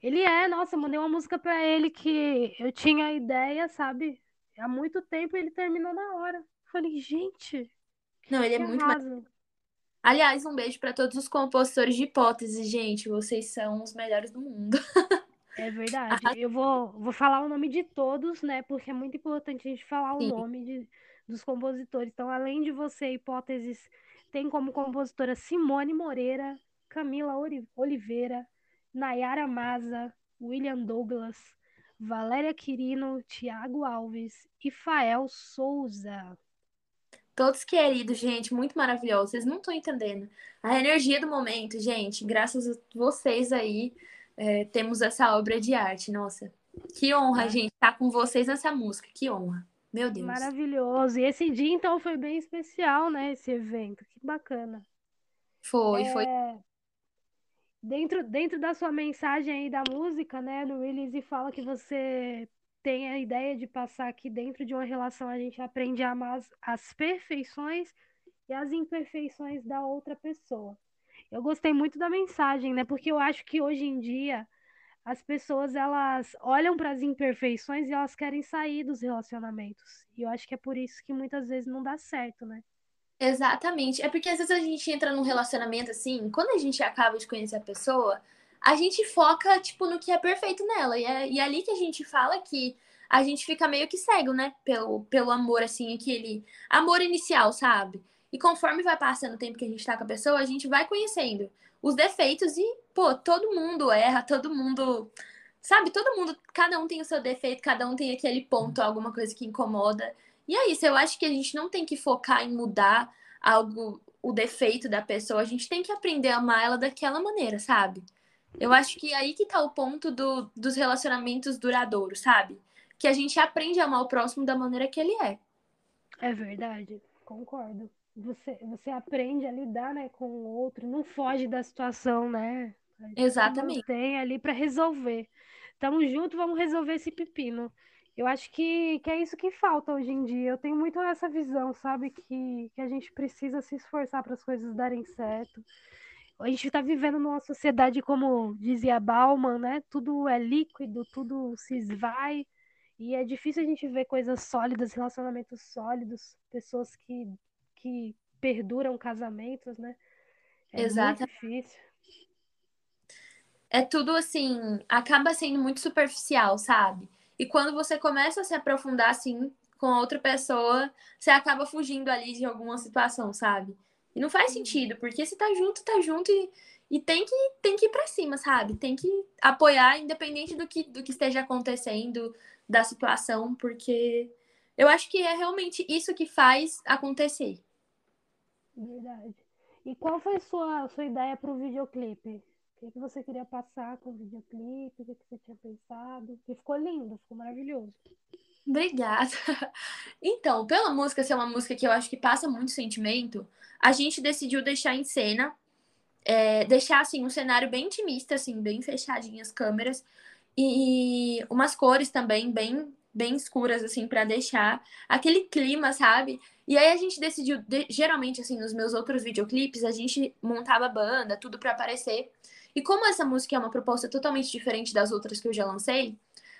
Ele é, nossa, eu mandei uma música pra ele que eu tinha a ideia, sabe? Há muito tempo ele terminou na hora. Falei, gente, Não, ele é muito. Aliás, um beijo pra todos os compositores de hipótese, gente. Vocês são os melhores do mundo. É verdade. Eu vou, vou falar o nome de todos, né? Porque é muito importante a gente falar o Sim. nome de, dos compositores. Então, além de você, Hipóteses, tem como compositora Simone Moreira, Camila Oliveira, Nayara Maza, William Douglas, Valéria Quirino, Tiago Alves e Fael Souza. Todos queridos, gente, muito maravilhosos. Vocês não estão entendendo. A energia do momento, gente, graças a vocês aí, é, temos essa obra de arte. Nossa, que honra, É. gente, estar com vocês nessa música. Que honra. Meu Deus. Maravilhoso. E esse dia, então, foi bem especial, né? Esse evento. Que bacana. Foi, foi. É, Dentro, dentro da sua mensagem aí da música, né, no release fala que você tem a ideia de passar que dentro de uma relação a gente aprende a amar as, as perfeições e as imperfeições da outra pessoa. Eu gostei muito da mensagem, né? Porque eu acho que hoje em dia as pessoas elas olham para as imperfeições e elas querem sair dos relacionamentos. E eu acho que é por isso que muitas vezes não dá certo, né? Exatamente. É porque às vezes a gente entra num relacionamento assim, quando a gente acaba de conhecer a pessoa, a gente foca, tipo, no que é perfeito nela. E é, e é ali que a gente fala que a gente fica meio que cego, né? Pelo, pelo amor, assim, aquele amor inicial, sabe? E conforme vai passando o tempo que a gente tá com a pessoa, a gente vai conhecendo os defeitos e, pô, todo mundo erra, todo mundo. Sabe, todo mundo, cada um tem o seu defeito, cada um tem aquele ponto, alguma coisa que incomoda. E é isso, eu acho que a gente não tem que focar em mudar algo, o defeito da pessoa, a gente tem que aprender a amar ela daquela maneira, sabe? Eu acho que aí que tá o ponto do, dos relacionamentos duradouros, sabe? Que a gente aprende a amar o próximo da maneira que ele é. É verdade, concordo você, você aprende a lidar, né, com o outro, não foge da situação, né? Exatamente. Tem ali para resolver. Tamo junto, vamos resolver esse pepino. Eu acho que, que é isso que falta hoje em dia. Eu tenho muito essa visão, sabe? Que, que a gente precisa se esforçar para as coisas darem certo. A gente está vivendo numa sociedade, como dizia Bauman, né? Tudo é líquido, tudo se esvai. E é difícil a gente ver coisas sólidas, relacionamentos sólidos, pessoas que que perduram casamentos, né? É Exato. muito difícil. É tudo assim, acaba sendo muito superficial, sabe? E quando você começa a se aprofundar assim com a outra pessoa, você acaba fugindo ali de alguma situação, sabe? E não faz sentido, porque se tá junto, tá junto e, e tem, que, tem que ir pra cima, sabe? Tem que apoiar, independente do que, do que esteja acontecendo, da situação, porque eu acho que é realmente isso que faz acontecer. Verdade. E qual foi sua, sua ideia para o videoclipe? O que, que você queria passar com o videoclipe? O que, que você tinha pensado? Que ficou lindo, ficou maravilhoso. Obrigada. Então, pela música ser uma música que eu acho que passa muito sentimento, a gente decidiu deixar em cena, é, deixar assim um cenário bem intimista, assim, bem fechadinhas as câmeras e umas cores também bem bem escuras assim para deixar aquele clima, sabe? E aí a gente decidiu, de, geralmente, assim, nos meus outros videoclipes, a gente montava banda, tudo para aparecer. E como essa música é uma proposta totalmente diferente das outras que eu já lancei,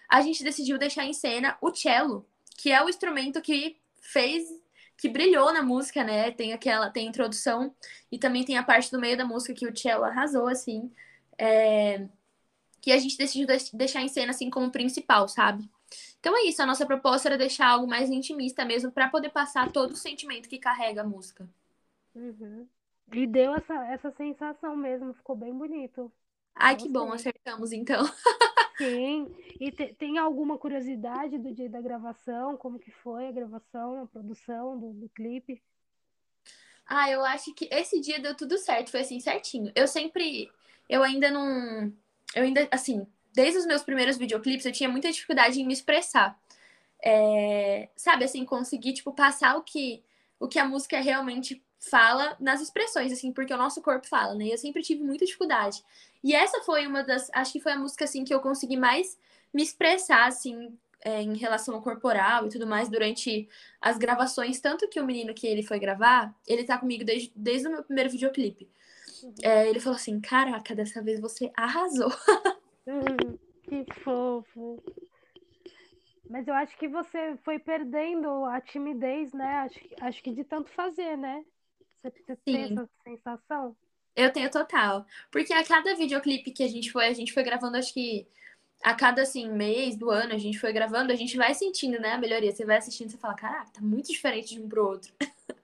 a gente decidiu deixar em cena o cello, que é o instrumento que fez, que brilhou na música, né? Tem aquela, tem a introdução e também tem a parte do meio da música que o cello arrasou, assim. É... Que a gente decidiu deixar em cena, assim, como principal, sabe? Então é isso, a nossa proposta era deixar algo mais intimista mesmo, para poder passar todo o sentimento que carrega a música. Uhum. E deu essa, essa sensação mesmo, ficou bem bonito. Ai, que bom, acertamos então. Sim. E te, tem alguma curiosidade do dia da gravação? Como que foi a gravação, a produção do, do clipe? Ah, eu acho que esse dia deu tudo certo, foi assim, certinho. Eu sempre. Eu ainda não. Eu ainda, assim, desde os meus primeiros videoclipes, eu tinha muita dificuldade em me expressar. É, sabe, assim, conseguir, tipo, passar o que, o que a música realmente fala nas expressões, assim, porque o nosso corpo fala, né? E eu sempre tive muita dificuldade. E essa foi uma das, acho que foi a música, assim, que eu consegui mais me expressar, assim, é, em relação ao corporal e tudo mais durante as gravações. Tanto que o menino que ele foi gravar, ele tá comigo desde, desde o meu primeiro videoclipe. Uhum. É, ele falou assim: Caraca, dessa vez você arrasou. Hum, que fofo. Mas eu acho que você foi perdendo a timidez, né? Acho, acho que de tanto fazer, né? Você, tem essa sensação? Eu tenho total. Porque a cada videoclipe que a gente foi, a gente foi gravando, acho que a cada assim, mês do ano, a gente foi gravando, a gente vai sentindo, né, a melhoria. Você vai assistindo e você fala, caraca, tá muito diferente de um pro outro.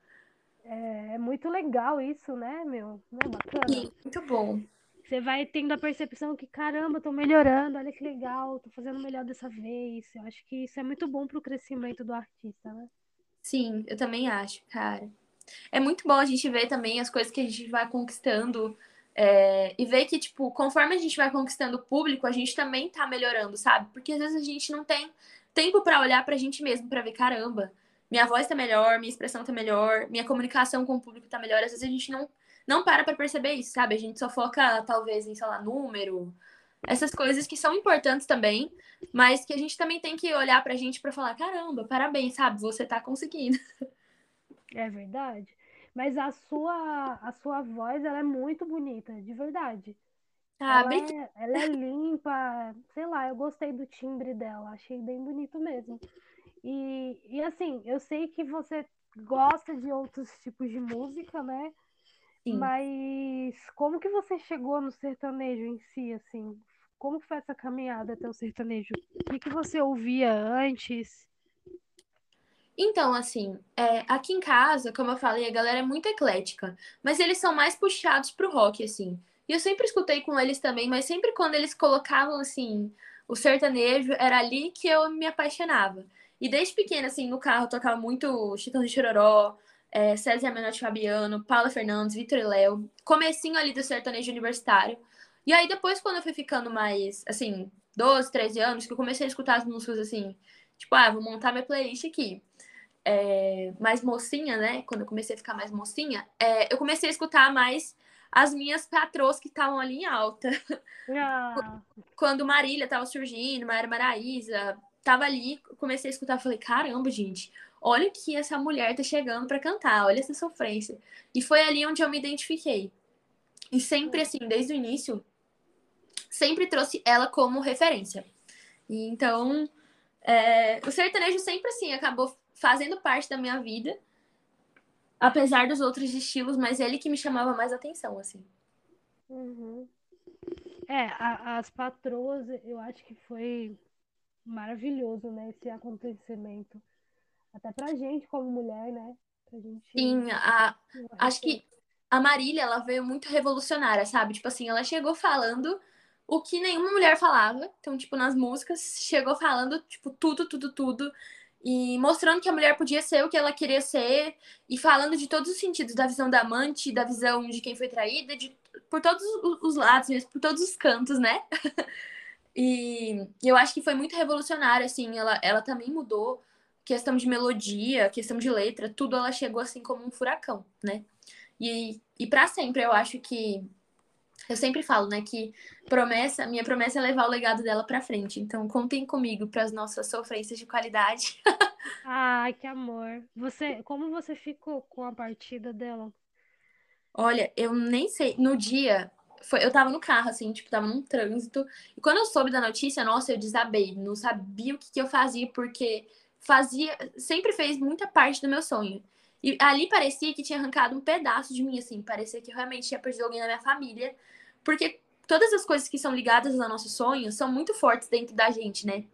É, é muito legal isso, né, meu? Não é bacana? Sim, muito bom. Você vai tendo a percepção que, caramba, tô melhorando, olha que legal, tô fazendo melhor dessa vez. Eu acho que isso é muito bom pro crescimento do artista, né? Sim, eu também acho, cara. É muito bom a gente ver também as coisas que a gente vai conquistando é, e ver que, tipo, conforme a gente vai conquistando o público, a gente também tá melhorando, sabe? Porque às vezes a gente não tem tempo para olhar pra gente mesmo, para ver, caramba, minha voz tá melhor, minha expressão tá melhor, minha comunicação com o público tá melhor. Às vezes a gente não não para para perceber isso, sabe? A gente só foca, talvez, em, sei lá, número, essas coisas que são importantes também, mas que a gente também tem que olhar pra gente para falar: caramba, parabéns, sabe? Você tá conseguindo. É verdade. Mas a sua, a sua voz, ela é muito bonita, de verdade. Ah, Ela é, ela é limpa, sei lá, eu gostei do timbre dela, achei bem bonito mesmo. E, e assim, eu sei que você gosta de outros tipos de música, né? Sim. Mas como que você chegou no sertanejo em si, assim? Como foi essa caminhada até o sertanejo? O que que você ouvia antes? Então, assim, é, aqui em casa, como eu falei, a galera é muito eclética, mas eles são mais puxados pro rock, assim. E eu sempre escutei com eles também, mas sempre quando eles colocavam, assim, o sertanejo, era ali que eu me apaixonava. E desde pequena, assim, no carro tocava muito Chitão de Chororó, é, César Menotti Fabiano, Paula Fernandes, Vitor e Léo, comecinho ali do sertanejo universitário. E aí depois, quando eu fui ficando mais, assim, 12, 13 anos, que eu comecei a escutar as músicas, assim, tipo, ah, vou montar minha playlist aqui é, mais mocinha, né? Quando eu comecei a ficar mais mocinha, é, eu comecei a escutar mais as minhas patroas que estavam ali em alta. Ah, Quando Marília tava surgindo, Maíra Maraíza, tava ali, comecei a escutar, falei, caramba, gente, olha que essa mulher tá chegando pra cantar, olha essa sofrência. E foi ali onde eu me identifiquei. E sempre assim, desde o início, sempre trouxe ela como referência. E então, é, o sertanejo sempre assim acabou fazendo parte da minha vida, apesar dos outros estilos, mas ele que me chamava mais atenção, assim. uhum. É, a- as patroas, eu acho que foi maravilhoso, né? Esse acontecimento. Até pra gente como mulher, né? Pra gente Sim, a, acho que a Marília, ela veio muito revolucionária, sabe? Tipo assim, ela chegou falando o que nenhuma mulher falava. Então, tipo, nas músicas, chegou falando, tipo, tudo, tudo, tudo. E mostrando que a mulher podia ser o que ela queria ser. E falando de todos os sentidos, da visão da amante, da visão de quem foi traída, de, por todos os os lados mesmo, por todos os cantos, né? E eu acho que foi muito revolucionário, assim. Ela, ela também mudou questão de melodia, questão de letra, tudo ela chegou assim como um furacão, né? E, e para sempre, eu acho que. Eu sempre falo, né, que promessa, minha promessa é levar o legado dela pra frente. Então, contem comigo para as nossas sofrências de qualidade. Ai, que amor. Você, como você ficou com a partida dela? Olha, eu nem sei. No dia, foi, eu tava no carro, assim, tipo, tava num trânsito. E quando eu soube da notícia, nossa, eu desabei. Não sabia o que, que eu fazia, porque fazia. Sempre fez muita parte do meu sonho. E ali parecia que tinha arrancado um pedaço de mim, assim. Parecia que eu realmente tinha perdido alguém na minha família. Porque todas as coisas que são ligadas ao nosso sonho são muito fortes dentro da gente, né?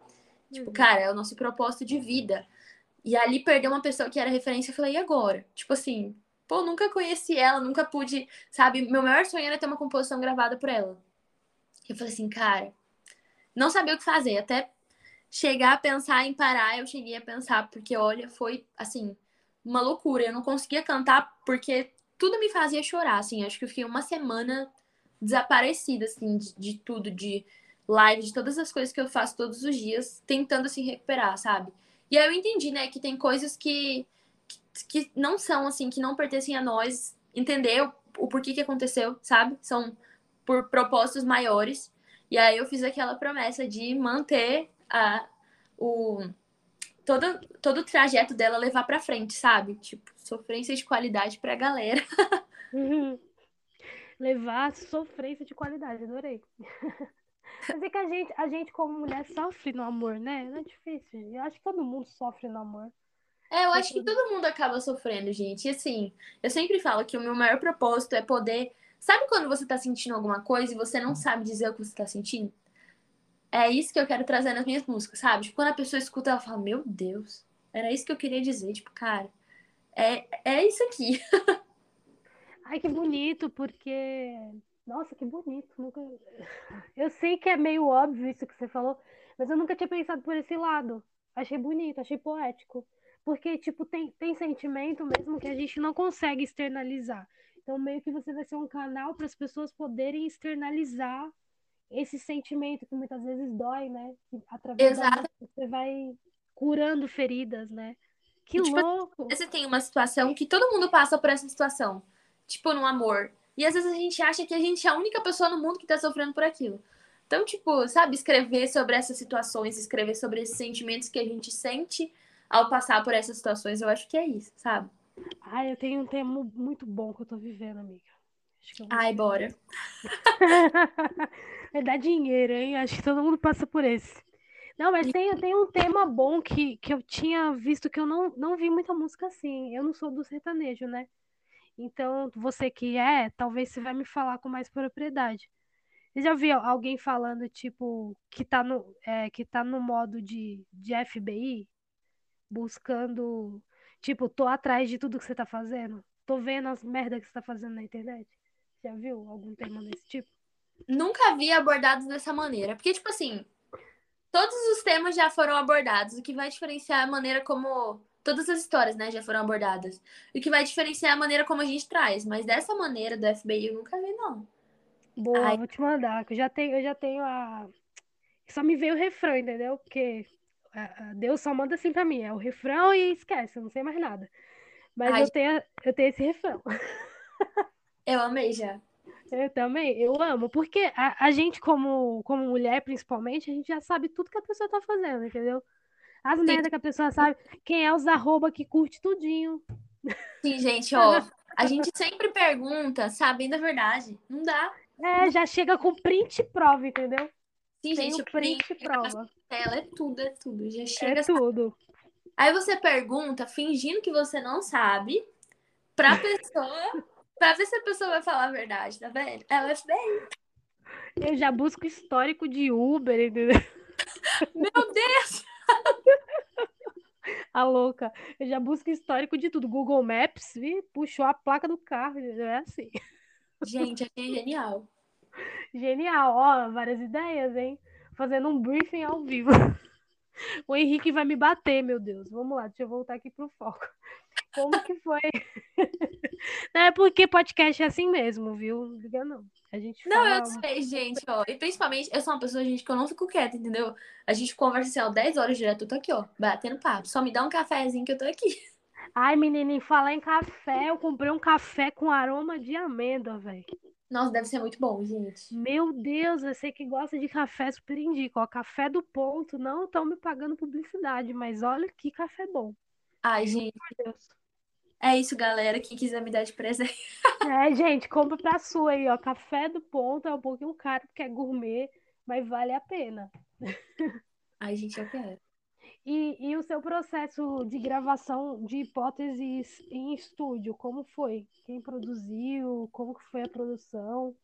Tipo, Uhum. cara, é o nosso propósito de vida. E ali perder uma pessoa que era referência, eu falei, e agora? Tipo assim, pô, nunca conheci ela, nunca pude, sabe? Meu maior sonho era ter uma composição gravada por ela. Eu falei assim, cara, não sabia o que fazer. Até chegar a pensar em parar, eu cheguei a pensar, porque olha, foi assim, uma loucura. Eu não conseguia cantar porque tudo me fazia chorar, assim. Acho que eu fiquei uma semana desaparecida, assim, de, de tudo, de live, de todas as coisas que eu faço todos os dias, tentando assim recuperar, sabe? E aí eu entendi, né, que tem coisas que, que, que não são assim, que não pertencem a nós, entender o, o porquê que aconteceu, sabe? São por propósitos maiores. E aí eu fiz aquela promessa de manter a, o todo, todo o trajeto dela levar pra frente, sabe? Tipo, sofrência de qualidade pra galera. Uhum. Levar sofrência de qualidade, adorei. Mas é que a gente, a gente como mulher sofre no amor, né? Não é difícil. Eu acho que todo mundo sofre no amor. É, eu acho que todo mundo acaba sofrendo, gente. E assim, eu sempre falo que o meu maior propósito é poder. Sabe quando você tá sentindo alguma coisa e você não sabe dizer o que você tá sentindo? É isso que eu quero trazer nas minhas músicas, sabe? Tipo, quando a pessoa escuta, ela fala: Meu Deus, era isso que eu queria dizer. Tipo, cara, é, é isso aqui. Ai, que bonito, porque. Nossa, que bonito. Nunca... Eu sei que é meio óbvio isso que você falou, mas eu nunca tinha pensado por esse lado. Achei bonito, achei poético. Porque, tipo, tem, tem sentimento mesmo que a gente não consegue externalizar. Então, meio que você vai ser um canal para as pessoas poderem externalizar esse sentimento que muitas vezes dói, né? Que através da Exato. música você vai curando feridas, né? Que Tipo, louco! Você tem uma situação que todo mundo passa por essa situação. Tipo, no amor. E às vezes a gente acha que a gente é a única pessoa no mundo que tá sofrendo por aquilo. Então, tipo, sabe, escrever sobre essas situações, escrever sobre esses sentimentos que a gente sente ao passar por essas situações, eu acho que é isso, sabe? Ai, eu tenho um tema muito bom que eu tô vivendo, amiga. Acho que eu vou Ai, bora. Vai dar dinheiro, hein? Acho que todo mundo passa por esse. Não, mas tem, tem um tema bom que, que eu tinha visto que eu não, não vi muita música assim. Eu não sou do sertanejo, né? Então, você que é, talvez você vai me falar com mais propriedade. Você já viu alguém falando, tipo, que tá no, é, que tá no modo de, de FBI, buscando, tipo, tô atrás de tudo que você tá fazendo? Tô vendo as merdas que você tá fazendo na internet? Já viu algum tema desse tipo? Nunca vi abordados dessa maneira. Porque, tipo assim, todos os temas já foram abordados. O que vai diferenciar é a maneira como. Todas as histórias, né, já foram abordadas. O que vai diferenciar é a maneira como a gente traz. Mas dessa maneira do FBI eu nunca vi, não. Boa, Ai. vou te mandar, que eu já tenho, eu já tenho a. Só me veio o refrão, entendeu? Porque a- a Deus só manda assim pra mim, é o refrão e esquece, eu não sei mais nada. Mas Ai, eu tenho, eu tenho esse refrão. Eu amei já. Eu também, eu amo, porque a, a gente, como, como mulher, principalmente, a gente já sabe tudo que a pessoa tá fazendo, entendeu? As Sim, merdas que a pessoa sabe, quem é os arroba que curte tudinho. sim, gente, ó. A gente sempre pergunta, sabendo a verdade. Não dá. É, já chega com print e prova, entendeu? Sim, Tem gente, o print, print e prova. ela é tudo, é tudo. Já É chega. tudo. Aí você pergunta, fingindo que você não sabe, pra pessoa, pra ver se a pessoa vai falar a verdade, tá vendo? Ela é bem. Eu já busco histórico de Uber, entendeu? Meu Deus! A louca. Eu já busco histórico de tudo. Google Maps, vi, puxou a placa do carro, entendeu? É assim. Gente, achei genial. Genial, ó, várias ideias, hein? Fazendo um briefing ao vivo. O Henrique vai me bater, meu Deus. Vamos lá, deixa eu voltar aqui pro foco. Como que foi? Não é porque podcast é assim mesmo, viu? Não liga não. A gente Não, eu sei, gente, ó. E principalmente, eu sou uma pessoa, gente, que eu não fico quieta, entendeu? A gente conversa assim, ó, 10 horas direto, eu tô aqui, ó, batendo papo. Só me dá um cafezinho que eu tô aqui. Ai, menininho, falar em café, eu comprei um café com aroma de amêndoa, velho. Nossa, deve ser muito bom, gente. Meu Deus, você que gosta de café, super indico. Ó, café do ponto, não estão me pagando publicidade, mas olha que café bom. Ai, gente, Meu Deus. é isso, galera. Quem quiser me dar de presente. É, gente, compra pra sua aí, ó. Café do ponto é um pouquinho caro porque é gourmet, mas vale a pena. Ai, gente, eu quero. E, e o seu processo de gravação de hipóteses em estúdio, como foi? Quem produziu? Como que foi a produção?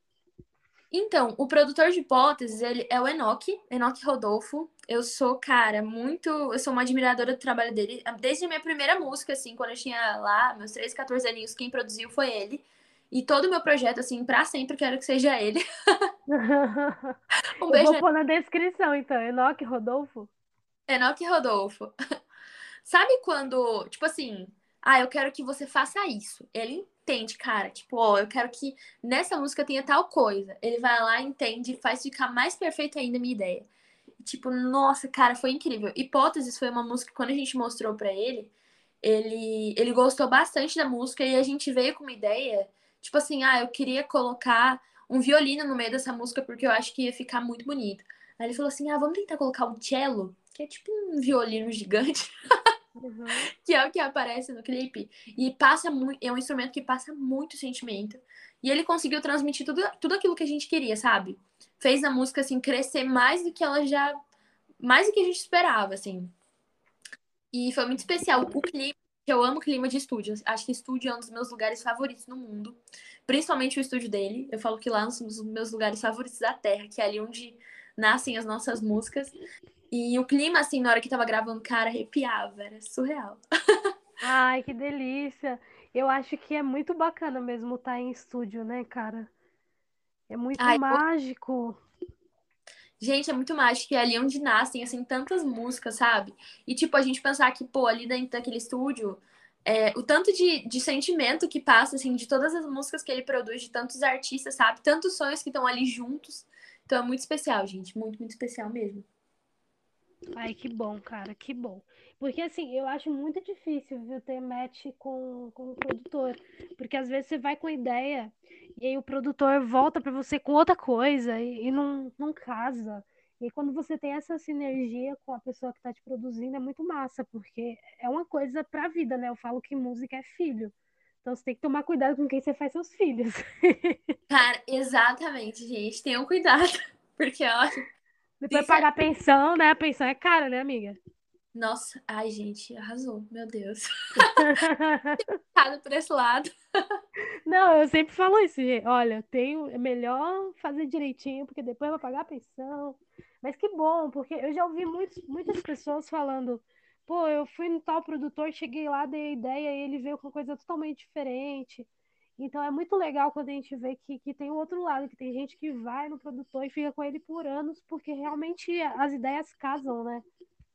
Então, o produtor de hipóteses, ele é o Enoch, Enoch Rodolfo. Eu sou, cara, muito. Eu sou uma admiradora do trabalho dele. Desde a minha primeira música, assim, quando eu tinha lá meus 13, 14 aninhos, quem produziu foi ele. E todo o meu projeto, assim, pra sempre quero que seja ele. Um Eu beijo, vou pôr na descrição, então. Enoque Rodolfo? Enoch Rodolfo. Sabe quando, tipo assim, ah, eu quero que você faça isso. Ele entende, cara, tipo, ó, eu quero que nessa música tenha tal coisa. Ele vai lá, entende, faz ficar mais perfeita ainda a minha ideia. Tipo, nossa, cara, foi incrível. Hipóteses foi uma música que quando a gente mostrou pra ele, ele, ele gostou bastante da música e a gente veio com uma ideia, tipo assim, ah, eu queria colocar um violino no meio dessa música porque eu acho que ia ficar muito bonito. Aí ele falou assim, ah, vamos tentar colocar um cello, que é tipo um violino gigante Uhum. que é o que aparece no clipe. E passa muito, é um instrumento que passa muito sentimento. E ele conseguiu transmitir tudo, tudo aquilo que a gente queria, sabe? Fez a música assim crescer mais do que ela já mais do que a gente esperava, assim. E foi muito especial o clima, que eu amo clima de estúdio. Acho que estúdio é um dos meus lugares favoritos no mundo, principalmente o estúdio dele. Eu falo que lá são os meus lugares favoritos da Terra, que é ali onde nascem as nossas músicas. E o clima, assim, na hora que tava gravando, cara, arrepiava, era surreal. Ai, que delícia. Eu acho que é muito bacana mesmo estar em estúdio, né, cara? É muito Ai, eu- mágico. Gente, é muito mágico. E é ali onde nascem, assim, tantas músicas, sabe? E, tipo, a gente pensar que, pô, ali dentro daquele estúdio, é, o tanto de, de sentimento que passa, assim, de todas as músicas que ele produz, de tantos artistas, sabe? Tantos sonhos que estão ali juntos. Então é muito especial, gente. Muito, muito especial mesmo. Ai, que bom, cara, que bom. Porque assim, eu acho muito difícil, viu, ter match com, com o produtor. Porque às vezes você vai com a ideia e aí o produtor volta pra você com outra coisa e, e não, não casa. E quando você tem essa sinergia com a pessoa que está te produzindo, é muito massa, porque é uma coisa para a vida, né? Eu falo que música é filho. Então você tem que tomar cuidado com quem você faz seus filhos. Cara, exatamente, gente. Tenham cuidado. Porque, olha. Depois pagar pensão, né? A pensão é cara, né, amiga? Nossa, ai, gente, arrasou, meu Deus. por esse lado. Não, eu sempre falo isso, gente. Olha, tenho, é melhor fazer direitinho, porque depois vai pagar a pensão. Mas que bom, porque eu já ouvi muitos, muitas pessoas falando, pô, eu fui no tal produtor, cheguei lá, dei a ideia e ele veio com coisa totalmente diferente. Então é muito legal quando a gente vê que, que tem o outro lado, que tem gente que vai no produtor e fica com ele por anos, porque realmente as ideias casam, né?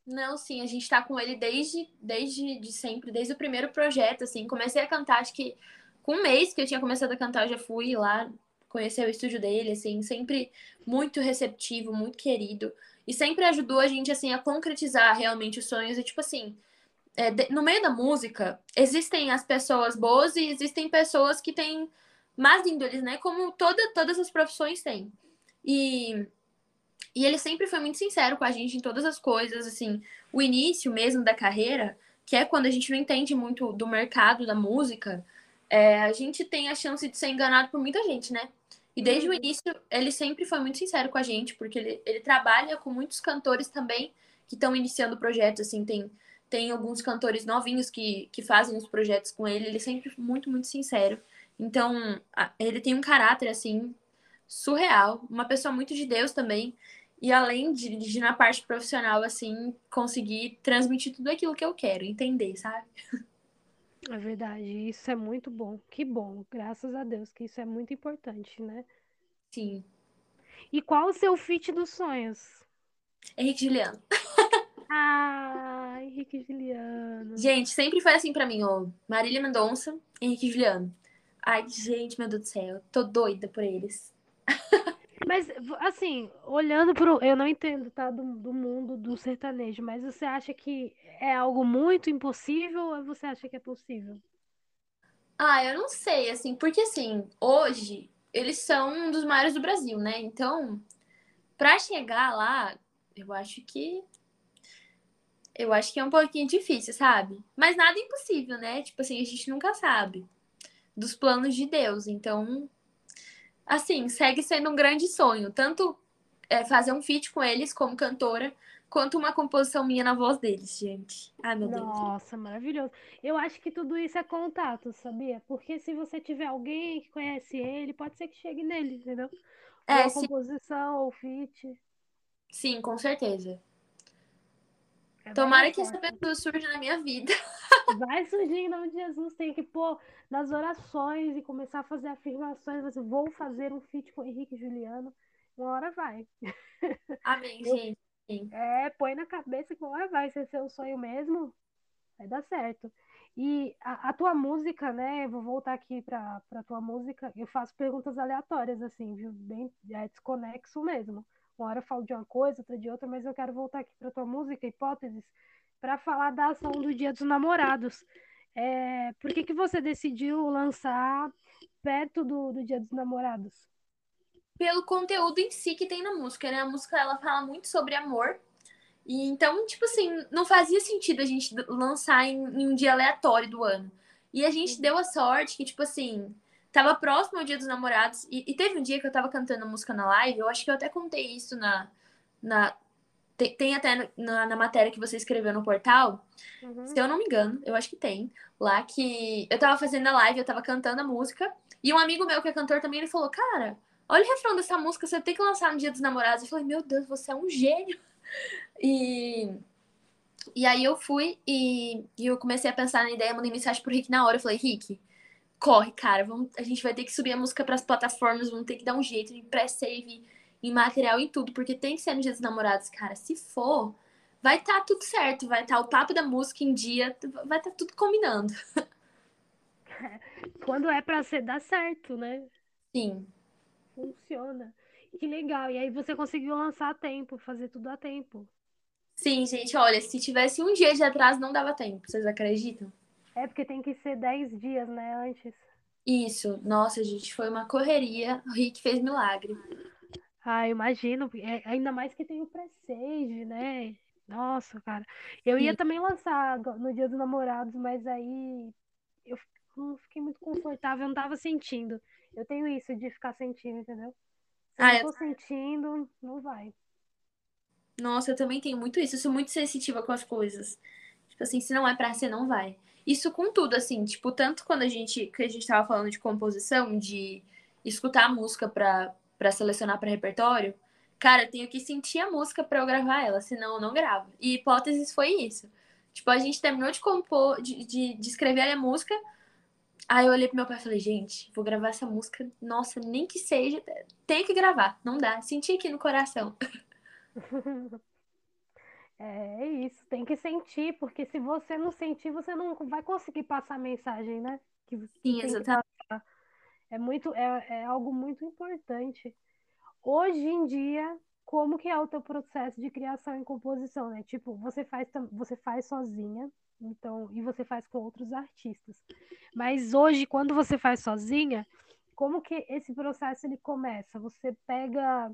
Não, sim, a gente tá com ele desde, desde de sempre, desde o primeiro projeto, assim. Comecei a cantar, acho que com um mês que eu tinha começado a cantar, eu já fui lá conhecer o estúdio dele, assim, sempre muito receptivo, muito querido. E sempre ajudou a gente, assim, a concretizar realmente os sonhos. E, tipo assim, é, de, no meio da música, existem as pessoas boas e existem pessoas que têm más índoles, né? Como toda, todas as profissões têm. E e ele sempre foi muito sincero com a gente em todas as coisas, assim, o início mesmo da carreira, que é quando a gente não entende muito do mercado da música, é, a gente tem a chance de ser enganado por muita gente, né? E desde uhum. o início, ele sempre foi muito sincero com a gente, porque ele, ele trabalha com muitos cantores também que estão iniciando projetos, assim, tem, tem alguns cantores novinhos que, que fazem os projetos com ele, ele é sempre muito, muito sincero. Então, ele tem um caráter, assim, surreal, uma pessoa muito de Deus também. E além de, de, na parte profissional, assim, conseguir transmitir tudo aquilo que eu quero, entender, sabe? É verdade, isso é muito bom. Que bom, graças a Deus, que isso é muito importante, né? Sim. E qual o seu fit dos sonhos? Henrique Juliano. Ah, Henrique Juliano. Gente, sempre foi assim para mim, ó. Marília Mendonça, Henrique Juliano. Ai, gente, meu Deus do céu, tô doida por eles. Mas, assim, olhando pro. Eu não entendo, tá? Do, do mundo do sertanejo, mas você acha que é algo muito impossível ou você acha que é possível? Ah, eu não sei, assim, porque assim, hoje eles são um dos maiores do Brasil, né? Então, para chegar lá, eu acho que. Eu acho que é um pouquinho difícil, sabe? Mas nada é impossível, né? Tipo assim, a gente nunca sabe dos planos de Deus. Então, assim, segue sendo um grande sonho. Tanto é, fazer um feat com eles como cantora, quanto uma composição minha na voz deles, gente. Ai, meu Deus. Nossa, maravilhoso. Eu acho que tudo isso é contato, sabia? Porque se você tiver alguém que conhece ele, pode ser que chegue nele, entendeu? É, ou composição ou feat. Sim, com certeza. É Tomara que essa pessoa surja na minha vida. Vai surgir em nome de Jesus. Tem que pôr nas orações e começar a fazer afirmações. Você, vou fazer um feat com o Henrique e Juliano. Uma hora vai. Amém, gente. É, põe na cabeça que uma hora vai. Se é seu sonho mesmo, vai dar certo. E a, a tua música, né? Eu vou voltar aqui para a tua música. Eu faço perguntas aleatórias, assim, viu? Bem é desconexo mesmo. Uma hora eu falo de uma coisa, outra de outra, mas eu quero voltar aqui para tua música, hipóteses para falar da ação do Dia dos Namorados. É, por que, que você decidiu lançar perto do, do Dia dos Namorados? Pelo conteúdo em si que tem na música, né? A música ela fala muito sobre amor. E então, tipo assim, não fazia sentido a gente lançar em, em um dia aleatório do ano. E a gente uhum. deu a sorte que, tipo assim, tava próximo ao Dia dos Namorados. E, e, teve um dia que eu tava cantando música na live, eu acho que eu até contei isso na, na, tem, tem até na, na, matéria que você escreveu no portal, uhum. se eu não me engano, eu acho que tem, lá que eu tava fazendo a live, eu tava cantando a música, e um amigo meu que é cantor também, ele falou, cara, olha o refrão dessa música, você tem que lançar no Dia dos Namorados. Eu falei, meu Deus, você é um gênio. E, e aí eu fui e, e eu comecei a pensar na ideia, mandei mensagem pro Rick na hora, eu falei, Rick, corre, cara, vamos, a gente vai ter que subir a música para as plataformas, vamos ter que dar um jeito de pré-save em material, em tudo, porque tem que ser no dia dos namorados, cara. Se for, vai estar tá tudo certo, vai estar tá o papo da música em dia, vai estar tá tudo combinando. Quando é para ser, dá certo, né? Sim. Funciona. Que legal. E aí você conseguiu lançar a tempo, fazer tudo a tempo. Sim, gente, olha, se tivesse um dia de atraso, não dava tempo. Vocês acreditam? É, porque tem que ser 10 dias, né, antes. Isso. Nossa, gente, foi uma correria. O Rick fez milagre. Ah, imagino, é, ainda mais que tem o Presage, né? Nossa, cara. Eu ia Sim. também lançar no Dia dos Namorados, mas aí eu não fiquei muito confortável, eu não tava sentindo. Eu tenho isso de ficar sentindo, entendeu? Se eu Ah, não eu- tô sentindo, não vai. nossa, eu também tenho muito isso. Eu sou muito sensitiva com as coisas. Tipo assim, se não é pra ser, não vai. Isso com tudo, assim, tipo, tanto quando a gente, que a gente tava falando de composição, de escutar a música pra, selecionar pra repertório, cara, eu tenho que sentir a música pra eu gravar ela, senão eu não gravo. E Hipóteses foi isso. Tipo, a gente terminou de compor, de, de, de escrever a música, aí eu olhei pro meu pai e falei, gente, vou gravar essa música, nossa, nem que seja, tem que gravar, não dá. Senti aqui no coração. É isso, tem que sentir, porque se você não sentir, você não vai conseguir passar a mensagem, né? Que você Sim, exatamente. É muito, é, é algo muito importante. Hoje em dia, como que é o teu processo de criação e composição, né? Tipo, você faz, você faz sozinha, então, e você faz com outros artistas. Mas hoje, quando você faz sozinha, como que esse processo ele começa? Você pega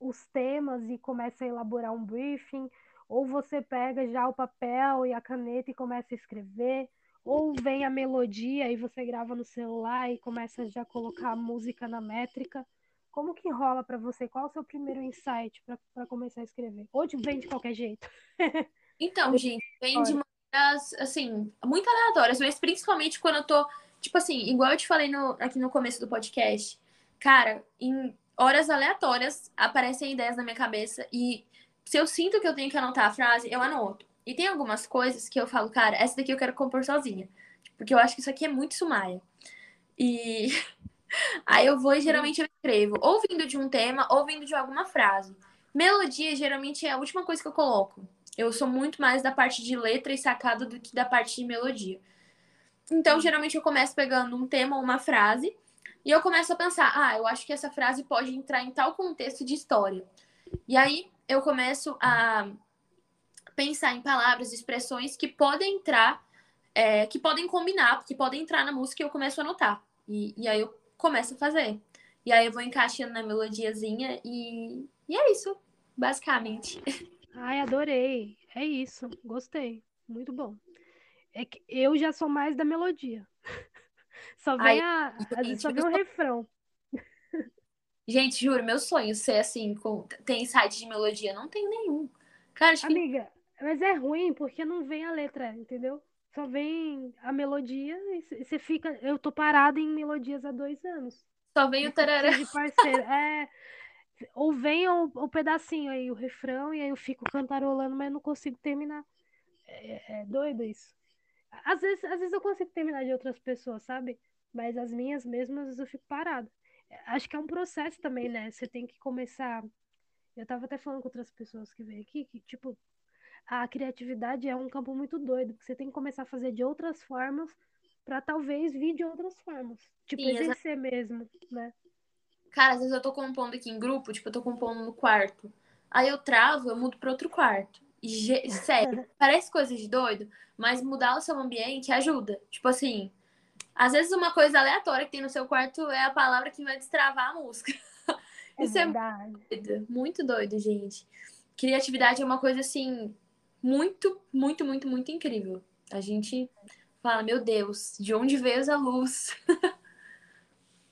os temas e começa a elaborar um briefing, ou você pega já o papel e a caneta e começa a escrever, ou vem a melodia e você grava no celular e começa já a colocar a música na métrica. Como que rola pra você? Qual é o seu primeiro insight para começar a escrever? Ou vem de qualquer jeito? Então, gente, vem de maneiras, assim, muito aleatórias, mas principalmente quando eu tô, tipo assim, igual eu te falei no- aqui no começo do podcast, cara, em horas aleatórias aparecem ideias na minha cabeça e se eu sinto que eu tenho que anotar a frase, eu anoto. E tem algumas coisas que eu falo, cara, essa daqui eu quero compor sozinha. Porque eu acho que isso aqui é muito Sumaia. E aí eu vou e geralmente eu escrevo, ou vindo de um tema, ou vindo de alguma frase. Melodia geralmente é a última coisa que eu coloco. Eu sou muito mais da parte de letra e sacada do que da parte de melodia. Então, geralmente eu começo pegando um tema ou uma frase e eu começo a pensar, ah, eu acho que essa frase pode entrar em tal contexto de história. E aí eu começo a pensar em palavras, expressões que podem entrar, é, que podem combinar, que podem entrar na música e eu começo a anotar. E, e aí eu começo a fazer. E aí eu vou encaixando na melodiazinha e, e é isso, basicamente. Ai, adorei. É isso. Gostei. Muito bom. É que eu já sou mais da melodia. Só vem Ai, a. Às vezes só vem o refrão. Gente, juro, meu sonho ser assim, com... tem site de melodia. Não tenho nenhum. Cara, acho que Amiga, mas é ruim porque não vem a letra, entendeu? Só vem a melodia e você fica. Eu tô parada em melodias há dois anos. só vem o tarará. De parceiro. É. Ou vem o, o pedacinho aí, o refrão, e aí eu fico cantarolando, mas não consigo terminar. É, é doido isso. Às vezes, às vezes eu consigo terminar de outras pessoas, sabe? Mas as minhas mesmas, às vezes eu fico parada. Acho que é um processo também, né? Você tem que começar. Eu tava até falando com outras pessoas que veio aqui, que, tipo, a criatividade é um campo muito doido, porque você tem que começar a fazer de outras formas pra talvez vir de outras formas. Tipo, Sim, exercer mesmo, né? Cara, às vezes eu tô compondo aqui em grupo, tipo, eu tô compondo no quarto. Aí eu travo, eu mudo pra outro quarto. E, sério, parece coisa de doido, mas mudar o seu ambiente ajuda. Tipo assim, às vezes uma coisa aleatória que tem no seu quarto é a palavra que vai destravar a música. É Isso é verdade. doido, muito doido, gente. Criatividade é uma coisa assim, muito, muito, muito, muito incrível. A gente fala, meu Deus, de onde veio essa luz?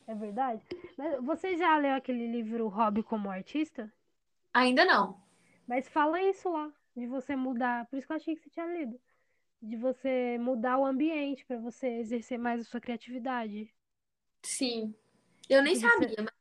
É verdade. Mas você já leu aquele livro Hobby como Artista? Ainda não. Mas fala isso lá, de você mudar. Por isso que eu achei que você tinha lido. De você mudar o ambiente para você exercer mais a sua criatividade. Sim. Eu nem De você- sabia, mas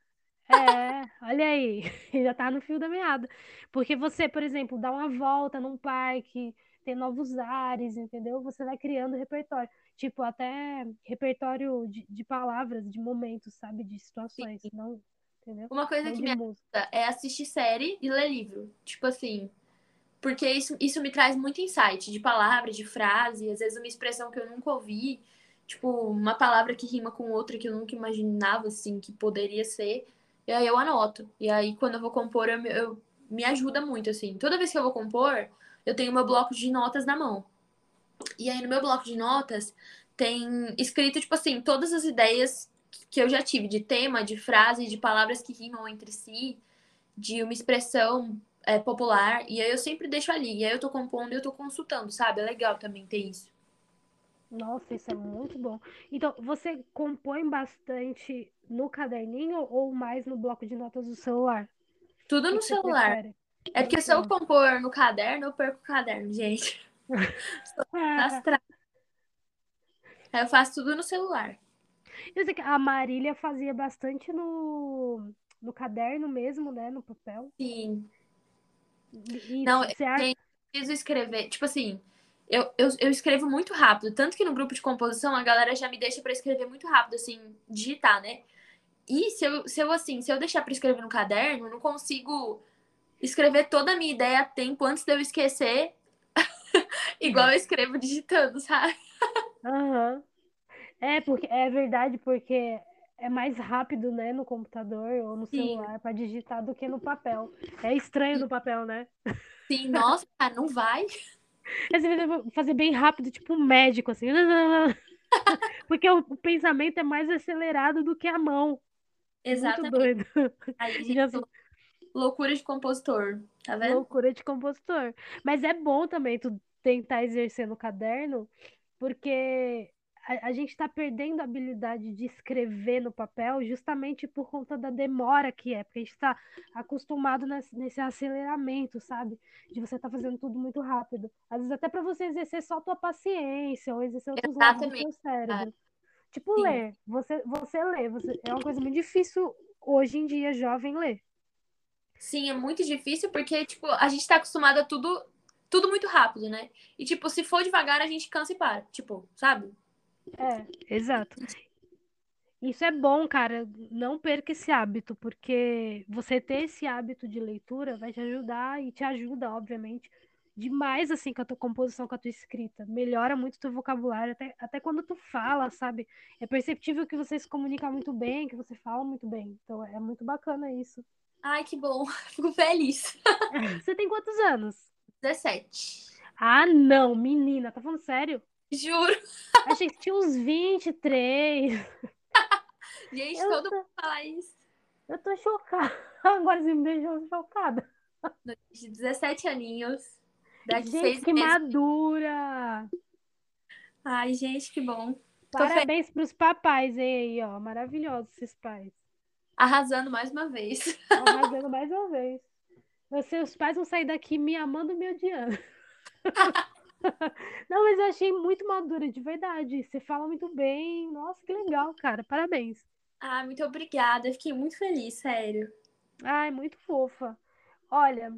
É, olha aí, já tá no fio da meada. Porque você, por exemplo, dá uma volta num parque, tem novos ares, entendeu? Você vai criando repertório. Tipo, até repertório de, de palavras, de momentos, sabe? De situações, não, entendeu? uma coisa Não que me música. é assistir série e ler livro. Tipo assim. Porque isso, isso me traz muito insight de palavra, de frase, às vezes uma expressão que eu nunca ouvi, tipo, uma palavra que rima com outra que eu nunca imaginava, assim, que poderia ser. E aí eu anoto. E aí, quando eu vou compor, eu, eu- me ajuda muito, assim. Toda vez que eu vou compor, eu tenho meu bloco de notas na mão. E aí, no meu bloco de notas, tem escrito, tipo assim, todas as ideias que eu já tive de tema, de frase, de palavras que rimam entre si. de uma expressão é, popular, e aí eu sempre deixo ali. E aí eu tô compondo e eu tô consultando, sabe? É legal também ter isso. Nossa, isso é muito bom. Então, você compõe bastante no caderninho ou mais no bloco de notas do celular? Tudo no celular. Prefere? É porque se eu compor no caderno, eu perco o caderno, gente. eu faço tudo no celular. Eu sei que a Marília fazia bastante no, no caderno mesmo, né? No papel. Sim. E, Não, você eu preciso escrever. Tipo assim, eu, eu, eu escrevo muito rápido. Tanto que no grupo de composição a galera já me deixa para escrever muito rápido, assim, digitar, né? E se eu, se eu assim, se eu deixar para escrever no caderno, eu não consigo escrever toda a minha ideia a tempo antes de eu esquecer, igual eu escrevo digitando, sabe? Aham. Uhum. É, porque é verdade, porque é mais rápido, né, no computador ou no celular para digitar do que no papel. É estranho no papel, né? Sim, nossa, não vai. Você vai fazer bem rápido, tipo um médico, assim. Porque o pensamento é mais acelerado do que a mão. Exatamente. Muito doido. Aí, Já... Loucura de compositor, tá vendo? Loucura de compositor. Mas é bom também tu tentar exercer no caderno, porque a, a gente está perdendo a habilidade de escrever no papel justamente por conta da demora que é, porque a gente está acostumado nesse, nesse, aceleramento, sabe? De você estar tá fazendo tudo muito rápido. Às vezes até para você exercer só a tua paciência ou exercer outros lados do seu cérebro. Tipo, Sim. ler. Você, você lê. Você, é uma coisa muito difícil hoje em dia, jovem, ler. Sim, é muito difícil porque, tipo, a gente tá acostumado a tudo, tudo muito rápido, né? E, tipo, se for devagar, a gente cansa e para. Tipo, sabe? É, exato. Isso é bom, cara. Não perca esse hábito, porque você ter esse hábito de leitura vai te ajudar e te ajuda, obviamente, demais assim com a tua composição, com a tua escrita. Melhora muito o teu vocabulário, até, até quando tu fala, sabe? É perceptível que você se comunica muito bem, que você fala muito bem. Então é muito bacana isso. Ai, que bom. Fico feliz. Você tem quantos anos? 17. Ah, não, menina, tá falando sério? Juro. Achei que tinha uns 23. Gente, eu todo tô... mundo fala isso. Eu tô chocada. Agora você me deixou chocada. De 17 aninhos. Gente, que meses. madura! Ai, gente, que bom. Parabéns para os papais aí, ó. Maravilhosos esses pais. Arrasando mais uma vez. Arrasando mais uma vez. Seus pais vão sair daqui me amando e me odiando. Não, mas eu achei muito madura, de verdade. Você fala muito bem. Nossa, que legal, cara. Parabéns. Ah, muito obrigada. Fiquei muito feliz, sério. Ai, muito fofa. Olha,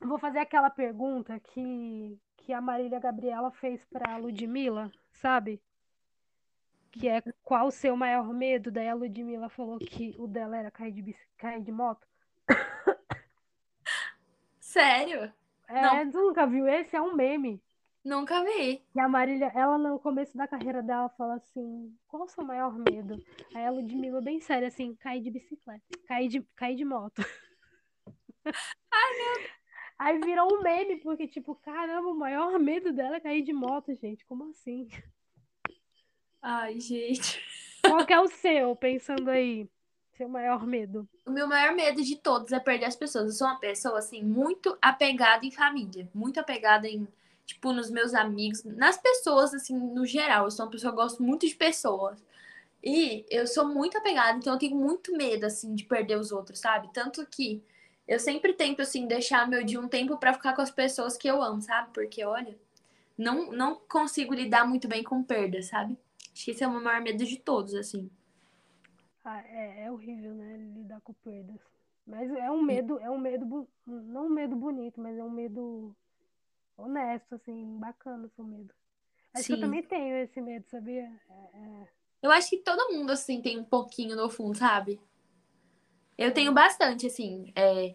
vou fazer aquela pergunta que, que a Marília Gabriela fez para a Ludmilla, sabe? Que é qual o seu maior medo? Daí a Ludmilla falou que o dela era cair de, cair de moto. Sério? É, Não. tu nunca viu esse? É um meme. Nunca vi. E a Marília, ela no começo da carreira dela fala assim: qual o seu maior medo? Aí a Ludmilla, bem séria, assim: cair de bicicleta, cair de, cair de moto. Ai, meu Deus. Aí virou um meme, porque, tipo, caramba, o maior medo dela é cair de moto, gente. Como assim? Ai, gente. Qual que é o seu, pensando aí? Seu maior medo? O meu maior medo de todos é perder as pessoas. Eu sou uma pessoa, assim, muito apegada em família. Muito apegada em tipo, nos meus amigos, nas pessoas, assim, no geral. Eu sou uma pessoa que gosto muito de pessoas. E eu sou muito apegada, então eu tenho muito medo, assim, de perder os outros, sabe? Tanto que eu sempre tento, assim, deixar meu dia um tempo para ficar com as pessoas que eu amo, sabe? Porque, olha, não, não consigo lidar muito bem com perda, sabe? Acho que esse é o meu maior medo de todos, assim. Ah, é, é horrível, né? Lidar com perdas. Mas é um medo, é um medo, não um medo bonito, mas é um medo honesto, assim, bacana o seu medo. Acho Sim. que eu também tenho esse medo, sabia? É, é... Eu acho que todo mundo, assim, tem um pouquinho no fundo, sabe? Eu tenho bastante, assim, é,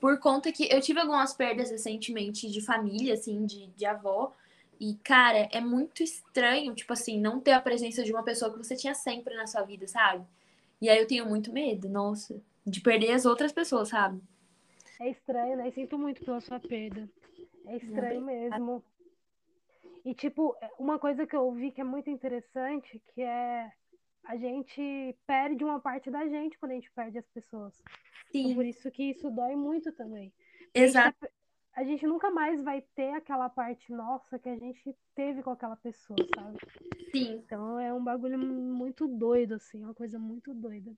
por conta que eu tive algumas perdas recentemente de família, assim, de, de avó. E, cara, é muito estranho, tipo assim, não ter a presença de uma pessoa que você tinha sempre na sua vida, sabe? E aí eu tenho muito medo, nossa, de perder as outras pessoas, sabe? É estranho, né? sinto muito pela sua perda. É estranho mesmo. E, tipo, uma coisa que eu vi que é muito interessante, que é a gente perde uma parte da gente quando a gente perde as pessoas. Então, Sim, por isso que isso dói muito também. A gente, exato. tá- a gente nunca mais vai ter aquela parte nossa que a gente teve com aquela pessoa, sabe? Sim, Então é um bagulho muito doido, assim, uma coisa muito doida.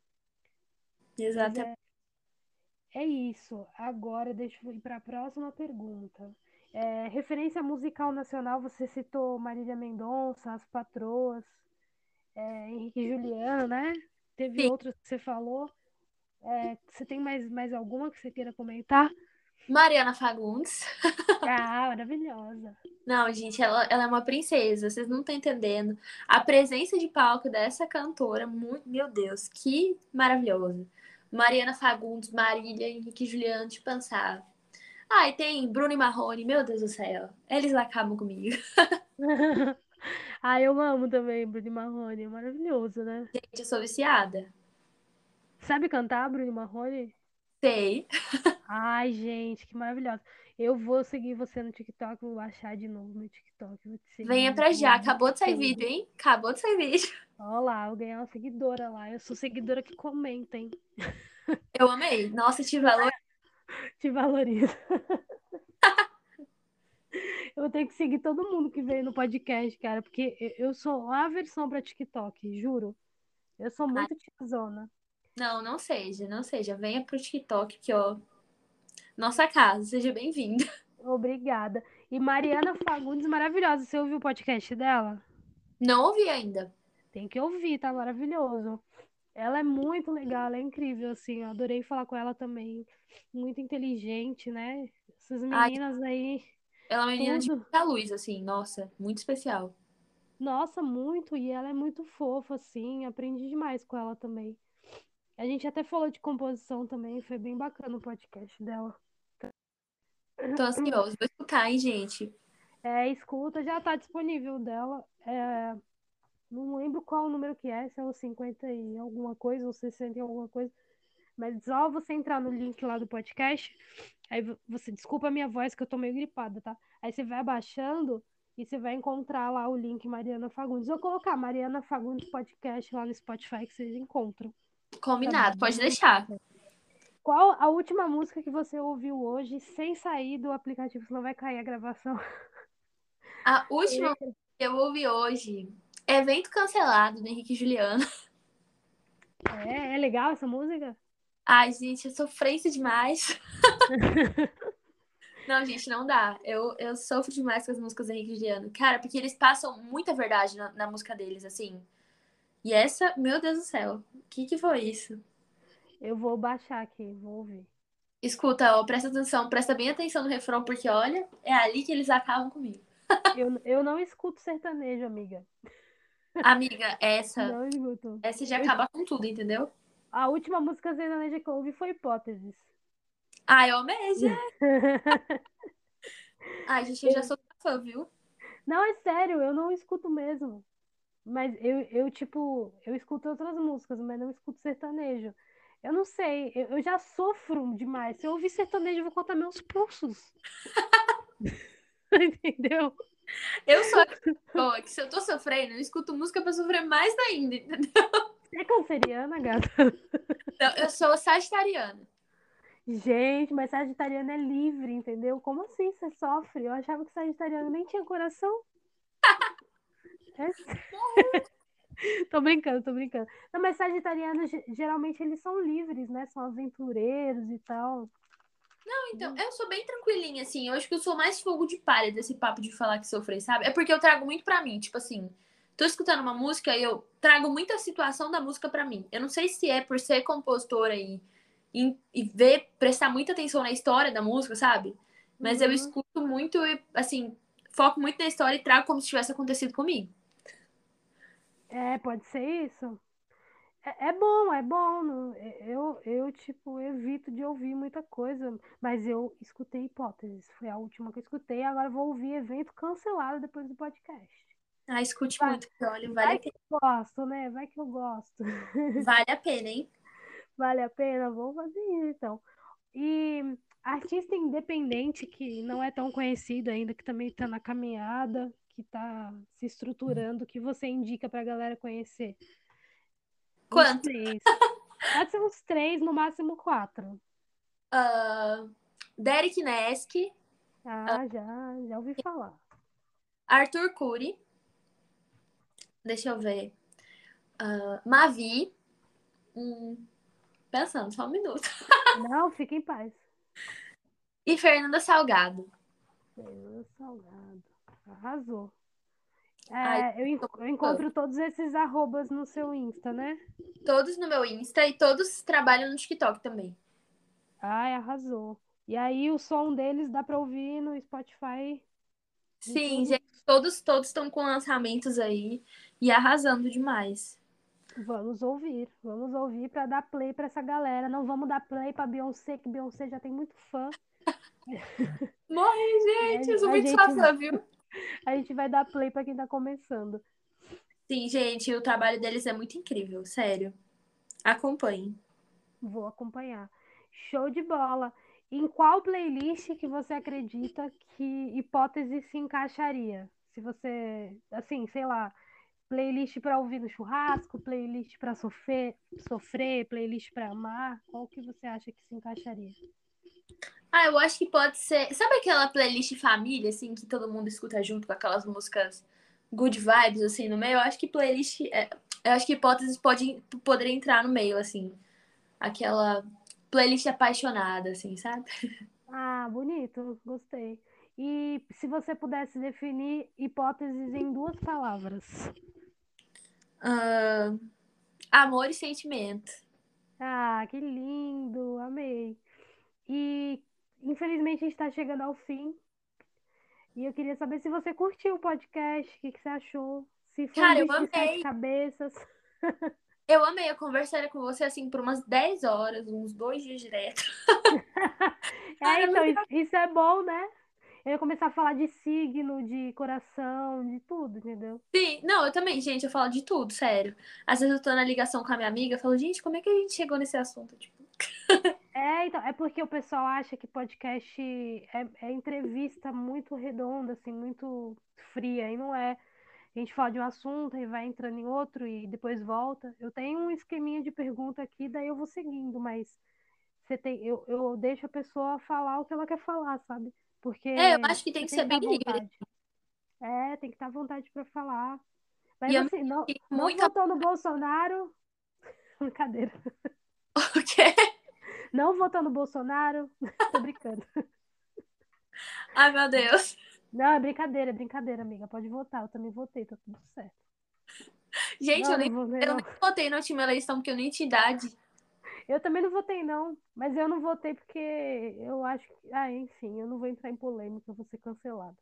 Exato. é, é isso. Agora deixa eu ir para a próxima pergunta. É, referência musical nacional, você citou Marília Mendonça, As Patroas, é, Henrique e Juliano, né? Teve Sim. outras que você falou. É, você tem mais, mais alguma que você queira comentar? Mariana Fagundes. Ah, maravilhosa. Não, gente, ela, ela é uma princesa, vocês não estão entendendo. A presença de palco dessa cantora, muito, meu Deus, que maravilhoso. Mariana Fagundes, Marília, Henrique e Juliano, de pensar. Ah, e tem Bruno e Marrone, meu Deus do céu. Eles acabam comigo. Ah, eu amo também Bruno Marrone, é maravilhoso, né? Gente, eu sou viciada. Sabe cantar, Bruno Marrone? Sei. Ai, gente, que maravilhosa. Eu vou seguir você no TikTok, vou baixar de novo meu TikTok, vou te seguir. Venha pra já. Acabou de sair vídeo, hein? Acabou de sair vídeo. Olha lá, eu ganhei uma seguidora lá. Eu sou seguidora que comenta, hein? Eu amei. Nossa, te valor. Te valorizo. Eu vou ter que seguir todo mundo que veio no podcast, cara, porque eu- sou uma aversão pra TikTok, juro. Eu sou muito tiazona. Não, não seja, não seja. Venha pro TikTok, que ó. Nossa casa, seja bem-vindo. Obrigada. E Mariana Fagundes, maravilhosa. Você ouviu o podcast dela? Não ouvi ainda. Tem que ouvir, tá maravilhoso. Ela é muito legal, ela é incrível, assim. Eu adorei falar com ela também. Muito inteligente, né? Essas Ai, meninas aí, ela é uma menina de tudo. muita luz, assim. Nossa, muito especial. Nossa, muito. E ela é muito fofa, assim. Aprendi demais com ela também. A gente até falou de composição também. Foi bem bacana o podcast dela. Tô ansioso. Vou escutar, hein, gente? É, escuta, já tá disponível dela. É, não lembro qual o número que é, se é o 50 e alguma coisa, ou 60 e alguma coisa. Mas só você entrar no link lá do podcast. Aí vo- você, desculpa a minha voz, que eu tô meio gripada, tá? Aí você vai abaixando e você vai encontrar lá o link Mariana Fagundes. Vou colocar Mariana Fagundes Podcast lá no Spotify que vocês encontram. Tá Combinado, pode bom? deixar. Qual a última música que você ouviu hoje sem sair do aplicativo, senão vai cair a gravação? A última que eu ouvi hoje, evento cancelado do Henrique e Juliano. É, é legal essa música? Ai, gente, é sofrência demais. Não, gente, não dá. Eu, eu sofro demais com as músicas do Henrique e Juliano. Cara, porque eles passam muita verdade na, na música deles, assim. E essa, meu Deus do céu, o que que foi isso? Eu vou baixar aqui, vou ouvir. Escuta, ó, presta atenção, presta bem atenção no refrão, porque olha, é ali que eles acabam comigo. Eu, eu não escuto sertanejo, amiga. Amiga, essa, Não essa já acaba com tudo, entendeu? A última música sertaneja que eu ouvi foi Hipóteses. Ai, eu mesmo. Ai, gente, eu já sou fã, viu? Não, é sério, eu não escuto mesmo. Mas eu, eu, tipo, eu escuto outras músicas, mas não escuto sertanejo. Eu não sei, eu, eu já sofro demais. Se eu ouvir sertanejo, eu vou cortar meus pulsos. Entendeu? Eu sou a pessoa que se eu tô sofrendo, eu escuto música pra sofrer mais ainda, entendeu? Você é canceriana, gata? Não, eu sou sagitariana. Gente, mas Sagitariano é livre, entendeu? Como assim você sofre? Eu achava que Sagitariano nem tinha coração. É sério. Tô brincando, tô brincando. Não, mas Sagitarianos, ge- geralmente, eles são livres, né? São aventureiros e tal. Não, então, eu sou bem tranquilinha, assim. Eu acho que eu sou mais fogo de palha desse papo de falar que sofri, sabe? É porque eu trago muito pra mim. Tipo assim, tô escutando uma música e eu trago muita situação da música pra mim. Eu não sei se é por ser compositora e, e, e ver, prestar muita atenção na história da música, sabe? Mas eu Uhum. escuto muito e, assim, foco muito na história e trago como se tivesse acontecido comigo. É, pode ser isso. É, é bom, é bom. não- Eu, eu, tipo, evito de ouvir muita coisa, mas eu escutei Hipóteses. Foi a última que eu escutei. Agora vou ouvir evento cancelado depois do podcast. Ah, escute Vai. muito, olha, vale Vai a que pena. eu gosto, né? Vai que eu gosto. Vale a pena, hein? Vale a pena? Vamos fazer isso, então. E artista independente que não é tão conhecido ainda, que também está na caminhada, que está se estruturando, que você indica para a galera conhecer? Quanto? Pode ser uns três, no máximo quatro. Uh, Derek Nesk, Ah, já, já ouvi falar. Arthur Cury. Deixa eu ver. Uh, Mavi. Hum, pensando, só um minuto. Não, fica em paz. E Fernanda Salgado. Fernanda Salgado. Arrasou. É, Ai, eu, en- eu encontro todos esses arrobas no seu Insta, né? Todos no meu Insta e todos trabalham no TikTok também. Ai, arrasou. E aí o som deles dá pra ouvir no Spotify. Sim, gente, todos todos estão com lançamentos aí e arrasando demais. Vamos ouvir, vamos ouvir pra dar play pra essa galera. Não vamos dar play pra Beyoncé, que Beyoncé já tem muito fã. Morre, gente, eu sou muito gente- sua fã, viu? A gente vai dar play pra quem tá começando. Sim, gente, o trabalho deles é muito incrível, sério. Acompanhem. Vou acompanhar. Show de bola. Em qual playlist que você acredita que Hipótese se encaixaria? Se você, assim, sei lá, playlist para ouvir no churrasco, playlist para sofrer, sofrer, playlist para amar, qual que você acha que se encaixaria? Ah, eu acho que pode ser. Sabe aquela playlist família, assim, que todo mundo escuta junto com aquelas músicas good vibes, assim, no meio? Eu acho que playlist. é- Eu acho que hipóteses pode, poderia entrar no meio, assim. Aquela playlist apaixonada, assim, sabe? Ah, bonito, gostei. E se você pudesse definir hipóteses em duas palavras? Ah, amor e sentimento. Ah, que lindo, amei. E infelizmente a gente está chegando ao fim. E eu queria saber se você curtiu o podcast, o que, que você achou? Se foi Cara, um eu amei. cabeças. Eu amei, eu conversaria com você, assim, por umas 10 horas, uns dois dias direto. É, é então, isso é bom, né? Eu ia começar a falar de signo, de coração, de tudo, entendeu? Sim, não, eu também, gente, eu falo de tudo, sério. Às vezes eu tô na ligação com a minha amiga, eu falo, gente, como é que a gente chegou nesse assunto? Tipo, É, então, é porque o pessoal acha que podcast é, é entrevista muito redonda, assim, muito fria, e não é. A gente fala de um assunto e vai entrando em outro e depois volta. Eu tenho um esqueminha de pergunta aqui, daí eu vou seguindo, mas você tem, eu, eu deixo a pessoa falar o que ela quer falar, sabe? Porque é, eu acho que tem que ser bem livre. É, tem que estar à vontade para falar. Mas E assim, não, senti não muito- votou no Bolsonaro. Brincadeira. O quê? Não votou no Bolsonaro. Tô brincando. Ai, meu Deus. Não, é brincadeira, é brincadeira, amiga. Pode votar. Eu também votei, tá tudo certo. Gente, Não, eu nem, não votei, eu não. nem votei na última eleição porque eu nem tinha idade. Eu também não votei, não. Mas eu não votei porque eu acho que. Ah, enfim, eu não vou entrar em polêmica, eu vou ser cancelada.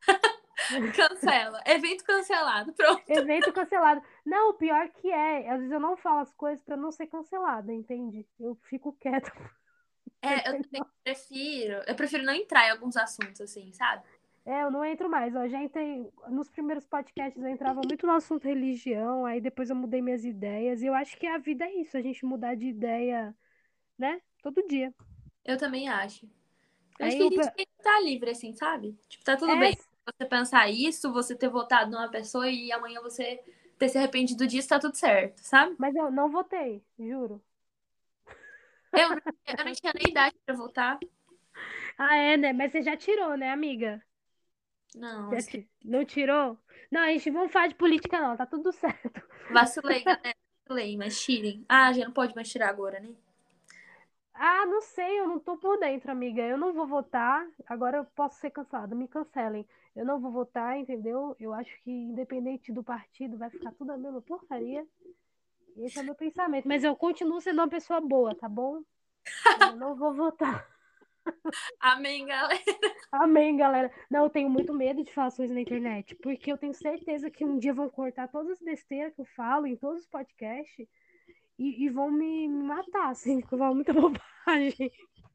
Cancela. Evento cancelado. Pronto. Evento cancelado. Não, o pior que é, às vezes eu não falo as coisas pra não ser cancelada, entende? Eu fico quieta. É, eu também prefiro. Eu prefiro não entrar em alguns assuntos, assim, sabe? É, eu não entro mais. Ó, já entrei. Nos primeiros podcasts eu entrava muito no assunto religião, aí depois eu mudei minhas ideias. E eu acho que a vida é isso, a gente mudar de ideia, né? Todo dia. Eu também acho. Eu acho Aí que a gente tem que estar livre, assim, sabe? Tipo, tá tudo É, bem você pensar isso, você ter votado numa pessoa e amanhã você ter se arrependido disso, tá tudo certo, sabe? mas eu não votei, juro. Eu, não- eu não tinha nem idade pra votar. Ah, é, né? Mas você já tirou, né, amiga? Não, Não tirou? Não, a gente não fala de política, não, tá tudo certo. vacilei, galera. Vacilei, mas tirem. Ah, já não pode mais tirar agora, né? Ah, não sei, eu não tô por dentro, amiga. Eu não vou votar. Agora eu posso ser cancelada, me cancelem. Eu não vou votar, entendeu? Eu acho que, independente do partido, vai ficar tudo a mesma porcaria. Esse é o meu pensamento. Mas eu continuo sendo uma pessoa boa, tá bom? Eu não vou votar. Amém, galera. Amém, galera. Não, eu tenho muito medo de falar as coisas na internet, porque eu tenho certeza que um dia vão cortar todas as besteiras que eu falo em todos os podcasts e, e vão me, me matar, assim, porque eu falo muita bobagem.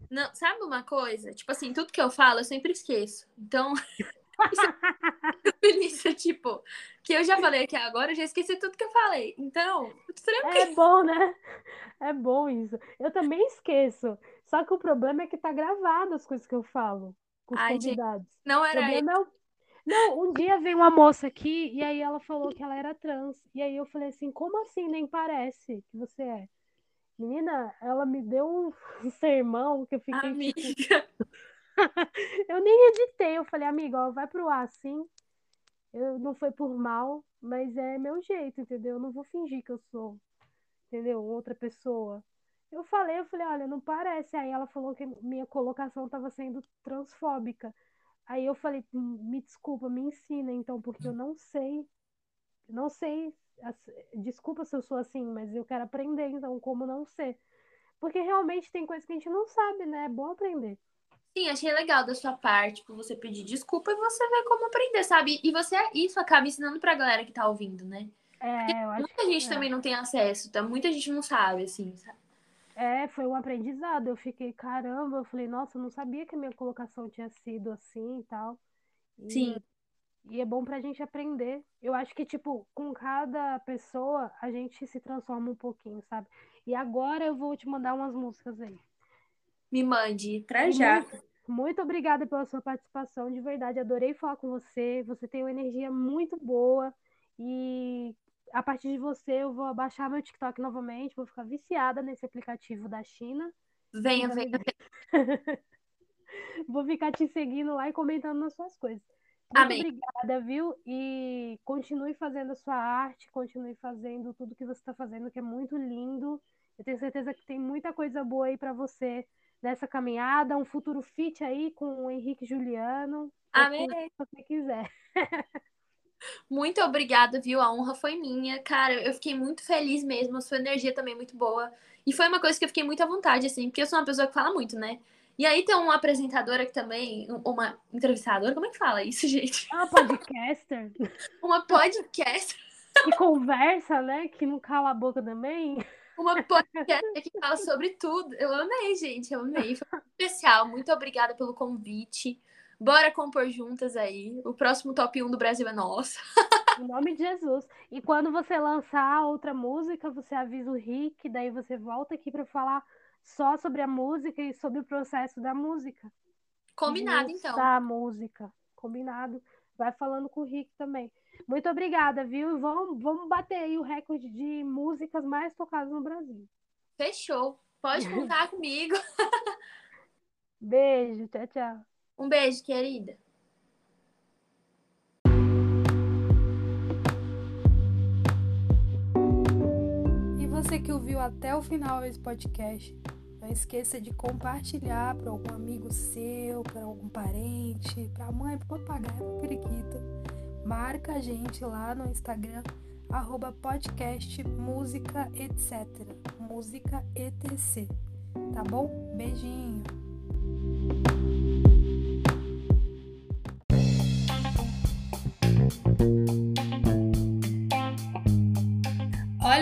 Não, sabe uma coisa? Tipo assim, tudo que eu falo eu sempre esqueço. Então, é tipo, que eu já falei aqui agora, eu já esqueci tudo que eu falei. Então, tudo tranquilo. É bom, né? É bom isso. Eu também esqueço. Só que o problema é que tá gravado as coisas que eu falo com os Ai, gente, convidados. Não O era isso. é o... Não, um dia veio uma moça aqui e aí ela falou que ela era trans. E aí eu falei assim, como assim? Nem parece que você é. Menina, ela me deu um sermão que eu fiquei. Amiga. Tipo... eu nem editei. Eu falei, amiga, ó, vai pro ar assim. Eu, não foi por mal, mas é meu jeito, entendeu? Eu não vou fingir que eu sou, entendeu? Outra pessoa. Eu falei, eu falei, olha, não parece. Aí ela falou que minha colocação estava sendo transfóbica. Aí eu falei, me desculpa, me ensina então, porque eu não sei, não sei, desculpa se eu sou assim, mas eu quero aprender então como não ser. Porque realmente tem coisas que a gente não sabe, né? É bom aprender. Sim, achei legal da sua parte, tipo, você pedir desculpa e você ver como aprender, sabe? E você isso acaba ensinando pra galera que tá ouvindo, né? É, eu acho muita gente é. também não tem acesso, tá? Muita gente não sabe, assim, sabe? É, foi um aprendizado. Eu fiquei, caramba, eu falei, nossa, eu não sabia que a minha colocação tinha sido assim e tal. E, Sim. E é bom pra gente aprender. Eu acho que, tipo, com cada pessoa, a gente se transforma um pouquinho, sabe? E agora eu vou te mandar umas músicas aí. Me mande, traz já. Muito, muito obrigada pela sua participação, de verdade, adorei falar com você. Você tem uma energia muito boa e a partir de você eu vou baixar meu TikTok novamente, vou ficar viciada nesse aplicativo da China. Venha, venha. vou ficar te seguindo lá e comentando nas suas coisas. Muito Amém. obrigada, viu? E continue fazendo a sua arte, continue fazendo tudo que você está fazendo, que é muito lindo. Eu tenho certeza que tem muita coisa boa aí para você nessa caminhada, um futuro fit aí com o Henrique Juliano. Amém. Se você quiser. Muito obrigada, viu? A honra foi minha. Cara, eu fiquei muito feliz mesmo. A sua energia também é muito boa. E foi uma coisa que eu fiquei muito à vontade, assim, porque eu sou uma pessoa que fala muito, né? E aí tem uma apresentadora que também, uma entrevistadora, como é que fala isso, gente? Uma podcaster. uma podcast. Que conversa, né? Que não cala a boca também. Uma podcast que fala sobre tudo. Eu amei, gente, eu amei. Foi muito especial. Muito obrigada pelo convite. Bora compor juntas aí. O próximo top 1 do Brasil é nosso. Em nome de Jesus. E quando você lançar outra música, você avisa o Rick, daí você volta aqui para falar só sobre a música e sobre o processo da música. Combinado, então. Da música. Combinado. Vai falando com o Rick também. Muito obrigada, viu? Vamos, vamos bater aí o recorde de músicas mais tocadas no Brasil. Fechou. Pode contar comigo. Beijo. Tchau, tchau. Um beijo, querida. E você que ouviu até o final esse podcast, não esqueça de compartilhar para algum amigo seu, para algum parente, para a mãe, para o papagaio, para o periquito. Marca a gente lá no Instagram, arroba podcast música etc. Música etc. Tá bom? Beijinho!